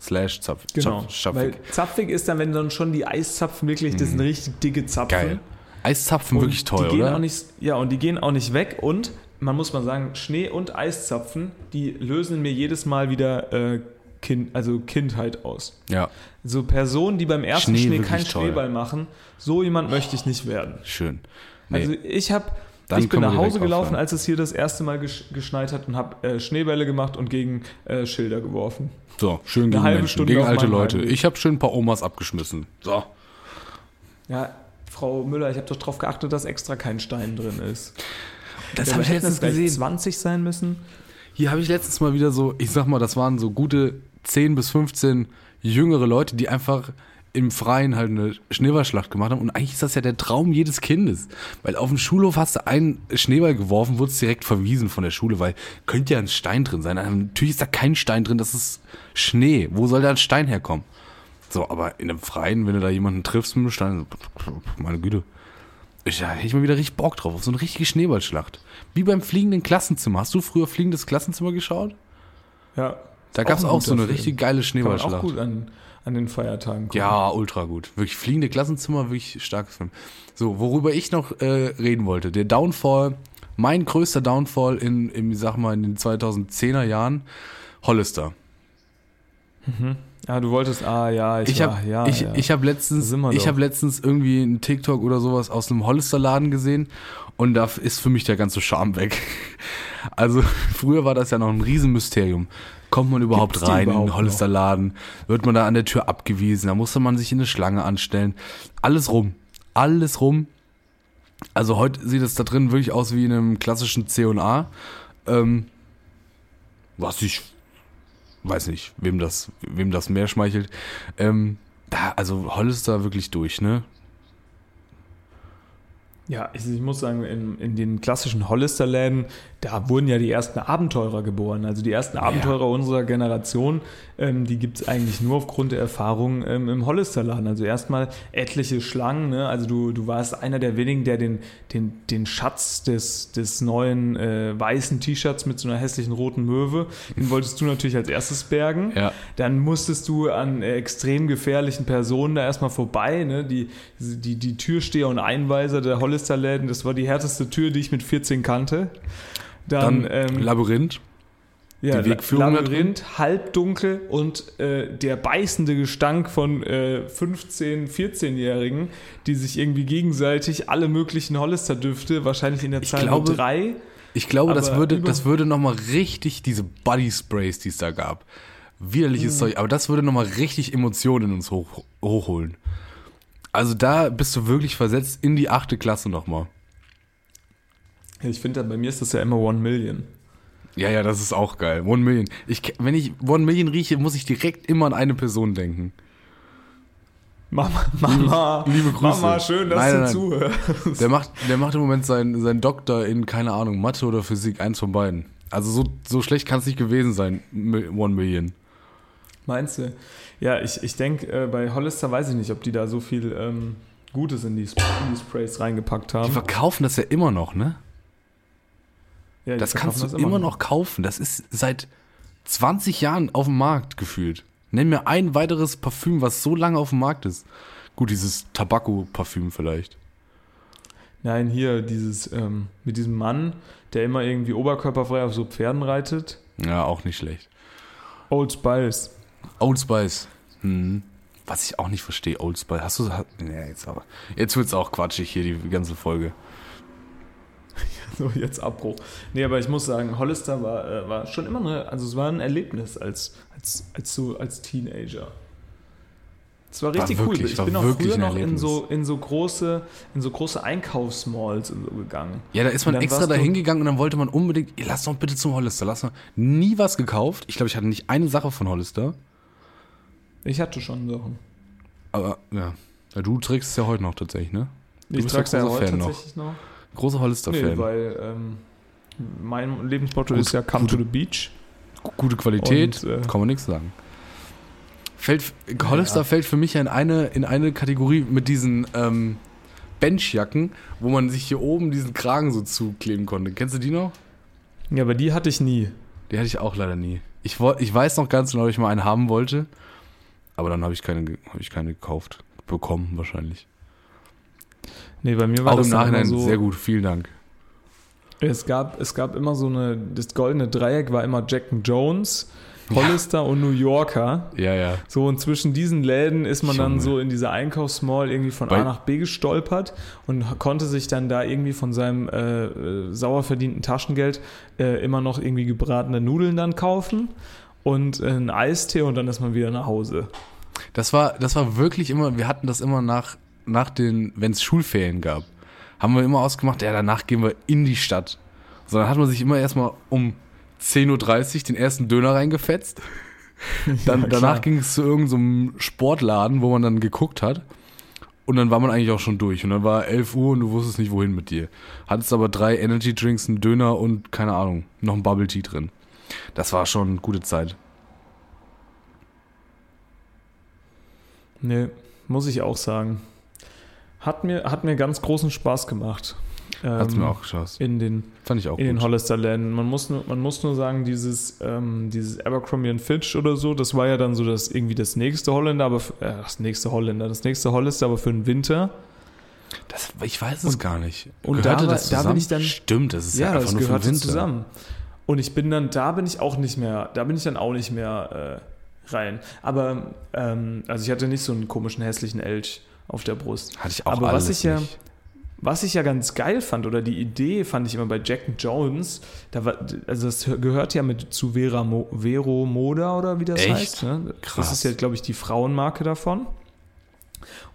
Slash zapfig. Genau. Zapf, Weil zapfig. ist dann, wenn dann schon die Eiszapfen wirklich, das sind richtig dicke Zapfen. Mhm. Geil. Eiszapfen Und wirklich toll, die gehen oder? Auch nicht, ja, und die gehen auch nicht weg. Und man muss mal sagen, Schnee und Eiszapfen, die lösen mir jedes Mal wieder äh, kind, also Kindheit aus. ja, So Personen, die beim ersten Schnee Schnee, keinen toll. Schneeball machen, so jemand möchte ich nicht werden. schön. Nee. Also ich habe Dann ich bin nach Hause gelaufen, als es hier das erste Mal gesch geschneit hat und habe äh, Schneebälle gemacht und gegen äh, Schilder geworfen. so, schön gegen halbe Menschen, Stunde gegen alte Leute. Heimweg. Ich habe schön ein paar Omas abgeschmissen. So. Ja, Frau Müller, ich habe doch darauf geachtet, dass extra kein Stein drin ist. Das habe ich letztens gesehen. 20 sein müssen. Hier habe ich letztens mal wieder so, ich sag mal, das waren so gute 10 bis 15 jüngere Leute, die einfach im Freien halt eine Schneeballschlacht gemacht haben. Und eigentlich ist das ja der Traum jedes Kindes. Weil auf dem Schulhof hast du einen Schneeball geworfen, wurdest direkt verwiesen von der Schule, weil könnte ja ein Stein drin sein. Natürlich ist da kein Stein drin, das ist Schnee. Wo soll da ein Stein herkommen? So, aber in einem Freien, wenn du da jemanden triffst mit einem Stein, so, meine Güte. Ich, da hätte ich mal wieder richtig Bock drauf, auf so eine richtige Schneeballschlacht. Wie beim fliegenden Klassenzimmer. Hast du früher fliegendes Klassenzimmer geschaut? Ja. Da gab es auch guter so eine richtig geile Kann man auch Schneeballschlacht. gut an, an den Feiertagen gucken. Ja, ultra gut. Wirklich fliegende Klassenzimmer, wirklich starkes Film. So, worüber ich noch äh, reden wollte. Der Downfall, mein größter Downfall in, im, sag mal, in den 2010er Jahren, Hollister. Ja, du wolltest, ah ja, ich, Ich habe ja, ich, ja. ich hab letztens, ich letztens irgendwie einen TikTok oder sowas aus einem Hollister-Laden gesehen und da ist für mich der ganze Charme weg. Also früher war das ja noch ein Riesenmysterium. Kommt man überhaupt Gibt's rein in überhaupt den Hollister-Laden? Wird man da an der Tür abgewiesen? Da musste man sich in eine Schlange anstellen. Alles rum. Alles rum. Also heute sieht es da drin wirklich aus wie in einem klassischen C&A. Ähm, was ich weiß nicht, wem das, wem das mehr schmeichelt. Ähm, da, also Hollister wirklich durch, ne? Ja, ich, ich muss sagen, in, in den klassischen Hollister-Läden, da wurden ja die ersten Abenteurer geboren. Also die ersten Abenteurer unserer Generation, ähm, die gibt es eigentlich nur aufgrund der Erfahrung ähm, im Hollister-Laden. Also erstmal etliche Schlangen. Ne? Also du, du warst einer der wenigen, der den, den, den Schatz des, des neuen äh, weißen T-Shirts mit so einer hässlichen roten Möwe, den wolltest du natürlich als erstes bergen. Ja. Dann musstest du an äh, extrem gefährlichen Personen da erstmal vorbei. Ne? Die, die, die Türsteher und Einweiser der Hollister-Läden, das war die härteste Tür, die ich mit 14 kannte. Dann, Dann ähm, Labyrinth. Ja, die Wegführung. Labyrinth, halbdunkel und äh, der beißende Gestank von äh, 15-, 14-Jährigen, die sich irgendwie gegenseitig alle möglichen Hollister-Düfte, wahrscheinlich in der Zahl glaube- nur drei. Ich glaube, das würde, das würde nochmal richtig diese Body Sprays, die es da gab. Widerliches Zeug, aber das würde nochmal richtig Emotionen in uns hoch, hochholen. Also da bist du wirklich versetzt in die achte Klasse nochmal. Ich finde, bei mir ist das ja immer One Million. Ja, ja, das ist auch geil. One Million. Ich, wenn ich One Million rieche, muss ich direkt immer an eine Person denken. Mama, Mama, liebe Grüße. Mama, schön, dass Nein, du nein, nein. zuhörst. Der macht, der macht im Moment seinen, seinen Doktor in, keine Ahnung, Mathe oder Physik, eins von beiden. Also so, so schlecht kann es nicht gewesen sein, One Million. Meinst du? Ja, ich, ich denke, äh, bei Hollister weiß ich nicht, ob die da so viel ähm, Gutes in die, Sp- in die Sprays reingepackt Die haben. verkaufen das ja immer noch, ne? Ja, Das kannst du verkaufen immer noch kaufen. Das ist seit 20 Jahren auf dem Markt gefühlt. Nenn mir ein weiteres Parfüm, was so lange auf dem Markt ist. Gut, dieses Tabakko-Parfüm vielleicht. Nein, hier dieses ähm, mit diesem Mann, der immer irgendwie oberkörperfrei auf so Pferden reitet. Ja, auch nicht schlecht. Old Spice. Old Spice. Hm. Was ich auch nicht verstehe, Old Spice. Hast du. Hat, nee, jetzt aber. Jetzt wird's auch quatschig hier, die ganze Folge. So, jetzt Abbruch. Nee, aber ich muss sagen, Hollister war, äh, war schon immer eine, also es war ein Erlebnis als, als, als, so, als Teenager. Es war richtig wirklich- cool. Ich war bin auch früher noch in so, in so große, in so große Einkaufsmalls und so gegangen. Ja, da ist man extra warst du- dahin gegangen und dann wollte man unbedingt, "Ey, lass doch bitte zum Hollister, lass doch. Nie was gekauft. Ich glaube, ich hatte nicht eine Sache von Hollister. Ich hatte schon Sachen. Aber ja. ja du trägst es ja heute noch tatsächlich, ne? Du ich bist trage ja ja großer heute Fan noch. tatsächlich noch. Großer Nee, Hollister-Fan. weil ähm, mein Lebensmotto ist ja Come to the Beach. Gute Qualität, Und, äh, kann man nichts sagen. Fällt, Hollister Ja. fällt für mich ja in eine, in eine Kategorie mit diesen ähm, Benchjacken, wo man sich hier oben diesen Kragen so zukleben konnte. Kennst du die noch? Ja, aber die hatte ich nie. Die hatte ich auch leider nie. Ich, ich weiß noch ganz genau, ob ich mal einen haben wollte, aber dann habe ich, keine hab ich keine gekauft. Bekommen wahrscheinlich. Nee, bei mir war Auch das im dann immer Nachhinein so. sehr gut, vielen Dank. Es gab, es gab immer so eine, das goldene Dreieck war immer Jack and Jones, Hollister und New Yorker. Ja, ja. So, und zwischen diesen Läden ist man dann Junge. so in dieser Einkaufsmall irgendwie von Bei- A nach B gestolpert und konnte sich dann da irgendwie von seinem äh, sauer verdienten Taschengeld äh, immer noch irgendwie gebratene Nudeln dann kaufen und äh, einen Eistee und dann ist man wieder nach Hause. Das war, das war wirklich immer, wir hatten das immer nach, nach den, wenn es Schulferien gab, haben wir immer ausgemacht, ja, danach gehen wir in die Stadt. So, dann hat man sich immer erstmal um 10.30 Uhr den ersten Döner reingefetzt. Dann, Ja, danach ging es zu irgendeinem Sportladen, wo man dann geguckt hat. Und dann war man eigentlich auch schon durch. Und dann war 11 Uhr und du wusstest nicht, wohin mit dir. Hattest aber drei Energy Drinks, einen Döner und, keine Ahnung, noch ein Bubble Tea drin. Das war schon eine gute Zeit. Nee, muss ich auch sagen. Hat mir, hat mir ganz großen Spaß gemacht. Hat's Ähm, mir auch geschossen. In den, Fand ich auch in den gut. Hollister-Läden. Man muss, nur, man muss nur sagen, dieses, ähm, dieses Abercrombie Fitch oder so, das war ja dann so das irgendwie das nächste Holländer, aber für, äh, das nächste Holländer, das nächste Hollister, aber für den Winter. Das, ich weiß es Und- gar nicht. und Gehörte da das da bin zusammen? ich dann- Stimmt, das ist ja, Ja, einfach das nur für den gehörte Winter. zusammen. Und ich bin dann, da bin ich auch nicht mehr, da bin ich dann auch nicht mehr äh, rein. Aber, ähm, also ich hatte nicht so einen komischen hässlichen Elch auf der Brust. Hatte ich auch Aber alles was ich ja- nicht. Was ich ja ganz geil fand, oder die Idee fand ich immer bei Jack Jones, da war, also das gehört ja mit zu Vera Mo, Vero Moda oder wie das Echt? heißt. Ne? Krass. Das ist ja, glaube ich, die Frauenmarke davon.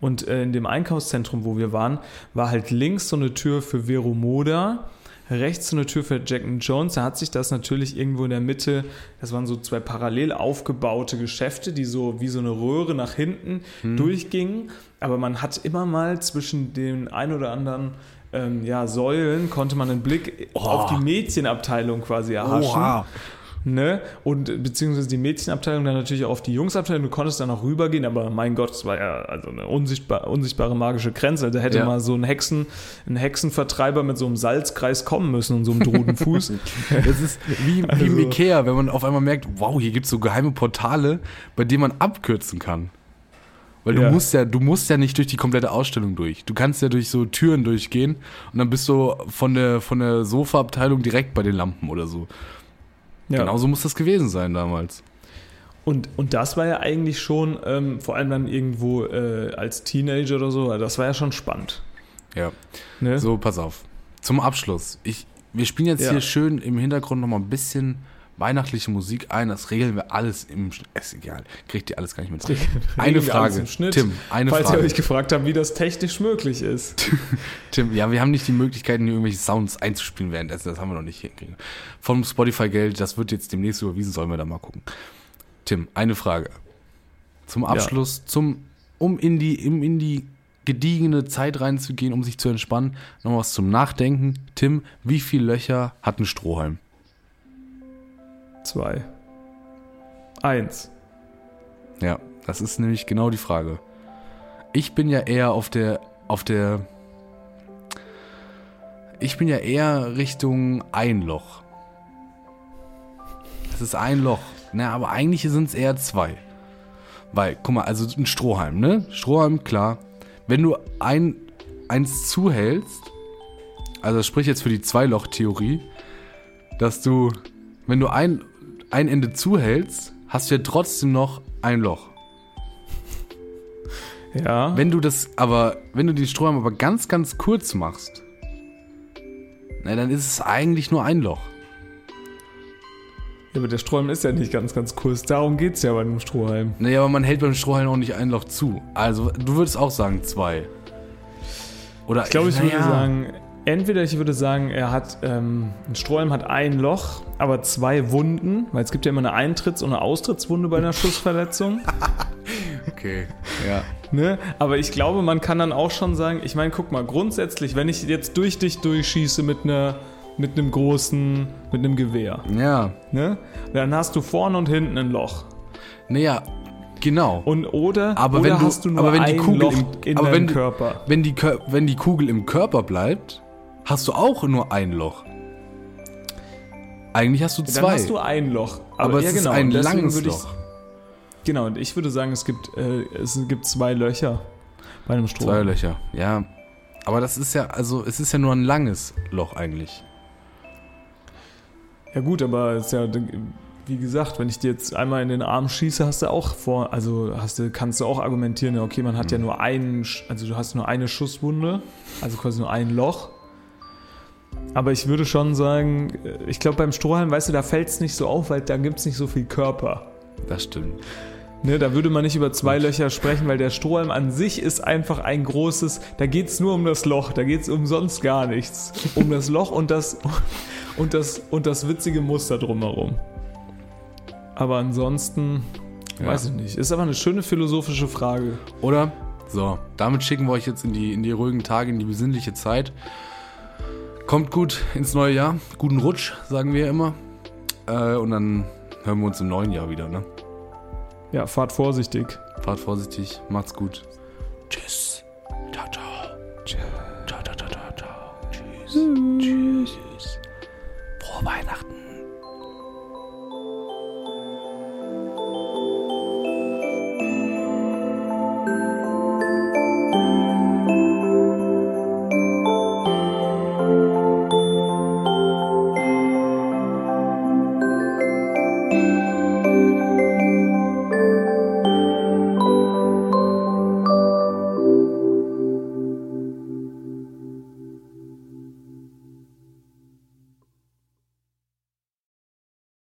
Und äh, in dem Einkaufszentrum, wo wir waren, war halt links so eine Tür für Vero Moda, rechts eine Tür für Jack and Jones. Da hat sich das natürlich irgendwo in der Mitte, das waren so zwei parallel aufgebaute Geschäfte, die so wie so eine Röhre nach hinten Hm. durchgingen. Aber man hat immer mal zwischen den ein oder anderen ähm, ja, Säulen konnte man einen Blick auf die Mädchenabteilung quasi erhaschen. Oha. Ne? Und beziehungsweise die Mädchenabteilung dann natürlich auch auf die Jungsabteilung. Du konntest dann auch rübergehen, aber mein Gott, es war ja also eine unsichtbar, unsichtbare magische Grenze. Da hätte Ja. mal so ein Hexen, ein Hexenvertreiber mit so einem Salzkreis kommen müssen und so einem Drudenfuß. Das ist wie, wie Also- im Ikea, wenn man auf einmal merkt, wow, hier gibt es so geheime Portale, bei denen man abkürzen kann. Weil du Ja. musst ja, du musst ja nicht durch die komplette Ausstellung durch. Du kannst ja durch so Türen durchgehen und dann bist du von der, von der Sofaabteilung direkt bei den Lampen oder so. Ja. Genauso muss das gewesen sein damals. Und, und das war ja eigentlich schon, ähm, vor allem dann irgendwo äh, als Teenager oder so, das war ja schon spannend. Ja. Ne? So, pass auf. Zum Abschluss. Ich, wir spielen jetzt Ja. hier schön im Hintergrund nochmal ein bisschen weihnachtliche Musik ein. Das regeln wir alles im. Sch- Ist egal. Kriegt ihr alles gar nicht mit. regeln Eine Frage. im Schnitt. Tim, eine Falls Frage. ihr euch gefragt habt, wie das technisch möglich ist. Tim, ja, wir haben nicht die Möglichkeiten, hier irgendwelche Sounds einzuspielen währenddessen. Das haben wir noch nicht hinkriegen. Vom Spotify-Geld, das wird jetzt demnächst überwiesen, sollen wir da mal gucken. Tim, eine Frage. Zum Abschluss, zum, um in die, um in die gediegene Zeit reinzugehen, um sich zu entspannen, noch was zum Nachdenken. Tim, wie viele Löcher hat ein Strohhalm? Zwei. Eins. Ja, das ist nämlich genau die Frage. Ich bin ja eher auf der, auf der, ich bin ja eher Richtung ein Loch. Es ist ein Loch. Na, aber eigentlich sind es eher zwei. Weil, guck mal, also ein Strohhalm, ne? Strohhalm, klar. Wenn du ein, eins zuhältst, also das spricht jetzt für die Zwei-Loch-Theorie, dass du, wenn du ein, ein Ende zuhältst, hast du ja trotzdem noch ein Loch. Ja. Wenn du das aber, wenn du den Strohhalm aber ganz, ganz kurz machst, na, dann ist es eigentlich nur ein Loch. ja aber der Strohhalm ist ja nicht ganz, ganz kurz. Darum geht es ja bei einem Strohhalm. Naja, aber man hält beim Strohhalm auch nicht ein Loch zu. Also, du würdest auch sagen zwei. Oder Ich glaube, ich würde naja, sagen, entweder ich würde sagen, er hat, ähm, ein Strohhalm hat ein Loch, aber zwei Wunden, weil es gibt ja immer eine Eintritts- und eine Austrittswunde bei einer Schussverletzung. Okay, ja. Ne? Aber ich glaube, man kann dann auch schon sagen, ich meine, guck mal, grundsätzlich, wenn ich jetzt durch dich durchschieße mit einer mit einem großen, mit einem Gewehr, Ja, ne? Dann hast du vorne und hinten ein Loch. naja, genau. Und oder, Aber oder wenn du- hast du nur aber wenn die Kugel Loch im- in aber deinem wenn Körper. Wenn die, wenn die Kugel im Körper bleibt, hast du auch nur ein Loch. Eigentlich hast du Dann zwei. hast du ein Loch. aber ja, es ist genau, ein und deswegen langes Loch. Genau, und ich würde sagen, es gibt, äh, es gibt zwei Löcher bei einem Zwei Strohhalm. Löcher, ja. Aber das ist ja, also es ist ja nur ein langes Loch eigentlich. Ja gut, aber es ist ja, wie gesagt, wenn ich dir jetzt einmal in den Arm schieße, hast du auch vor, also hast du, kannst du auch argumentieren, ja, okay, man hat ja nur einen, also du hast nur eine Schusswunde, also quasi nur ein Loch. Aber ich würde schon sagen, ich glaube beim Strohhalm, weißt du, da fällt es nicht so auf, weil da gibt es nicht so viel Körper. Das stimmt. Ne, da würde man nicht über zwei Löcher sprechen, weil der Strohhalm an sich ist einfach ein großes, da geht es nur um das Loch, da geht es um sonst gar nichts. Um das Loch und das, und das, und das witzige Muster drumherum. Aber ansonsten, Ja. weiß ich nicht. Ist aber eine schöne philosophische Frage. Oder? So, damit schicken wir euch jetzt in die, in die ruhigen Tage, in die besinnliche Zeit. Kommt gut ins neue Jahr. Guten Rutsch, sagen wir immer. Äh, und dann hören wir uns im neuen Jahr wieder, ne? Ja, fahrt vorsichtig. Fahrt vorsichtig. Macht's gut. Tschüss. Ciao, ciao. Ciao, ciao, ciao, ciao, ciao. Tschüss. Tschüss. Tschüss. Frohe Weihnachten.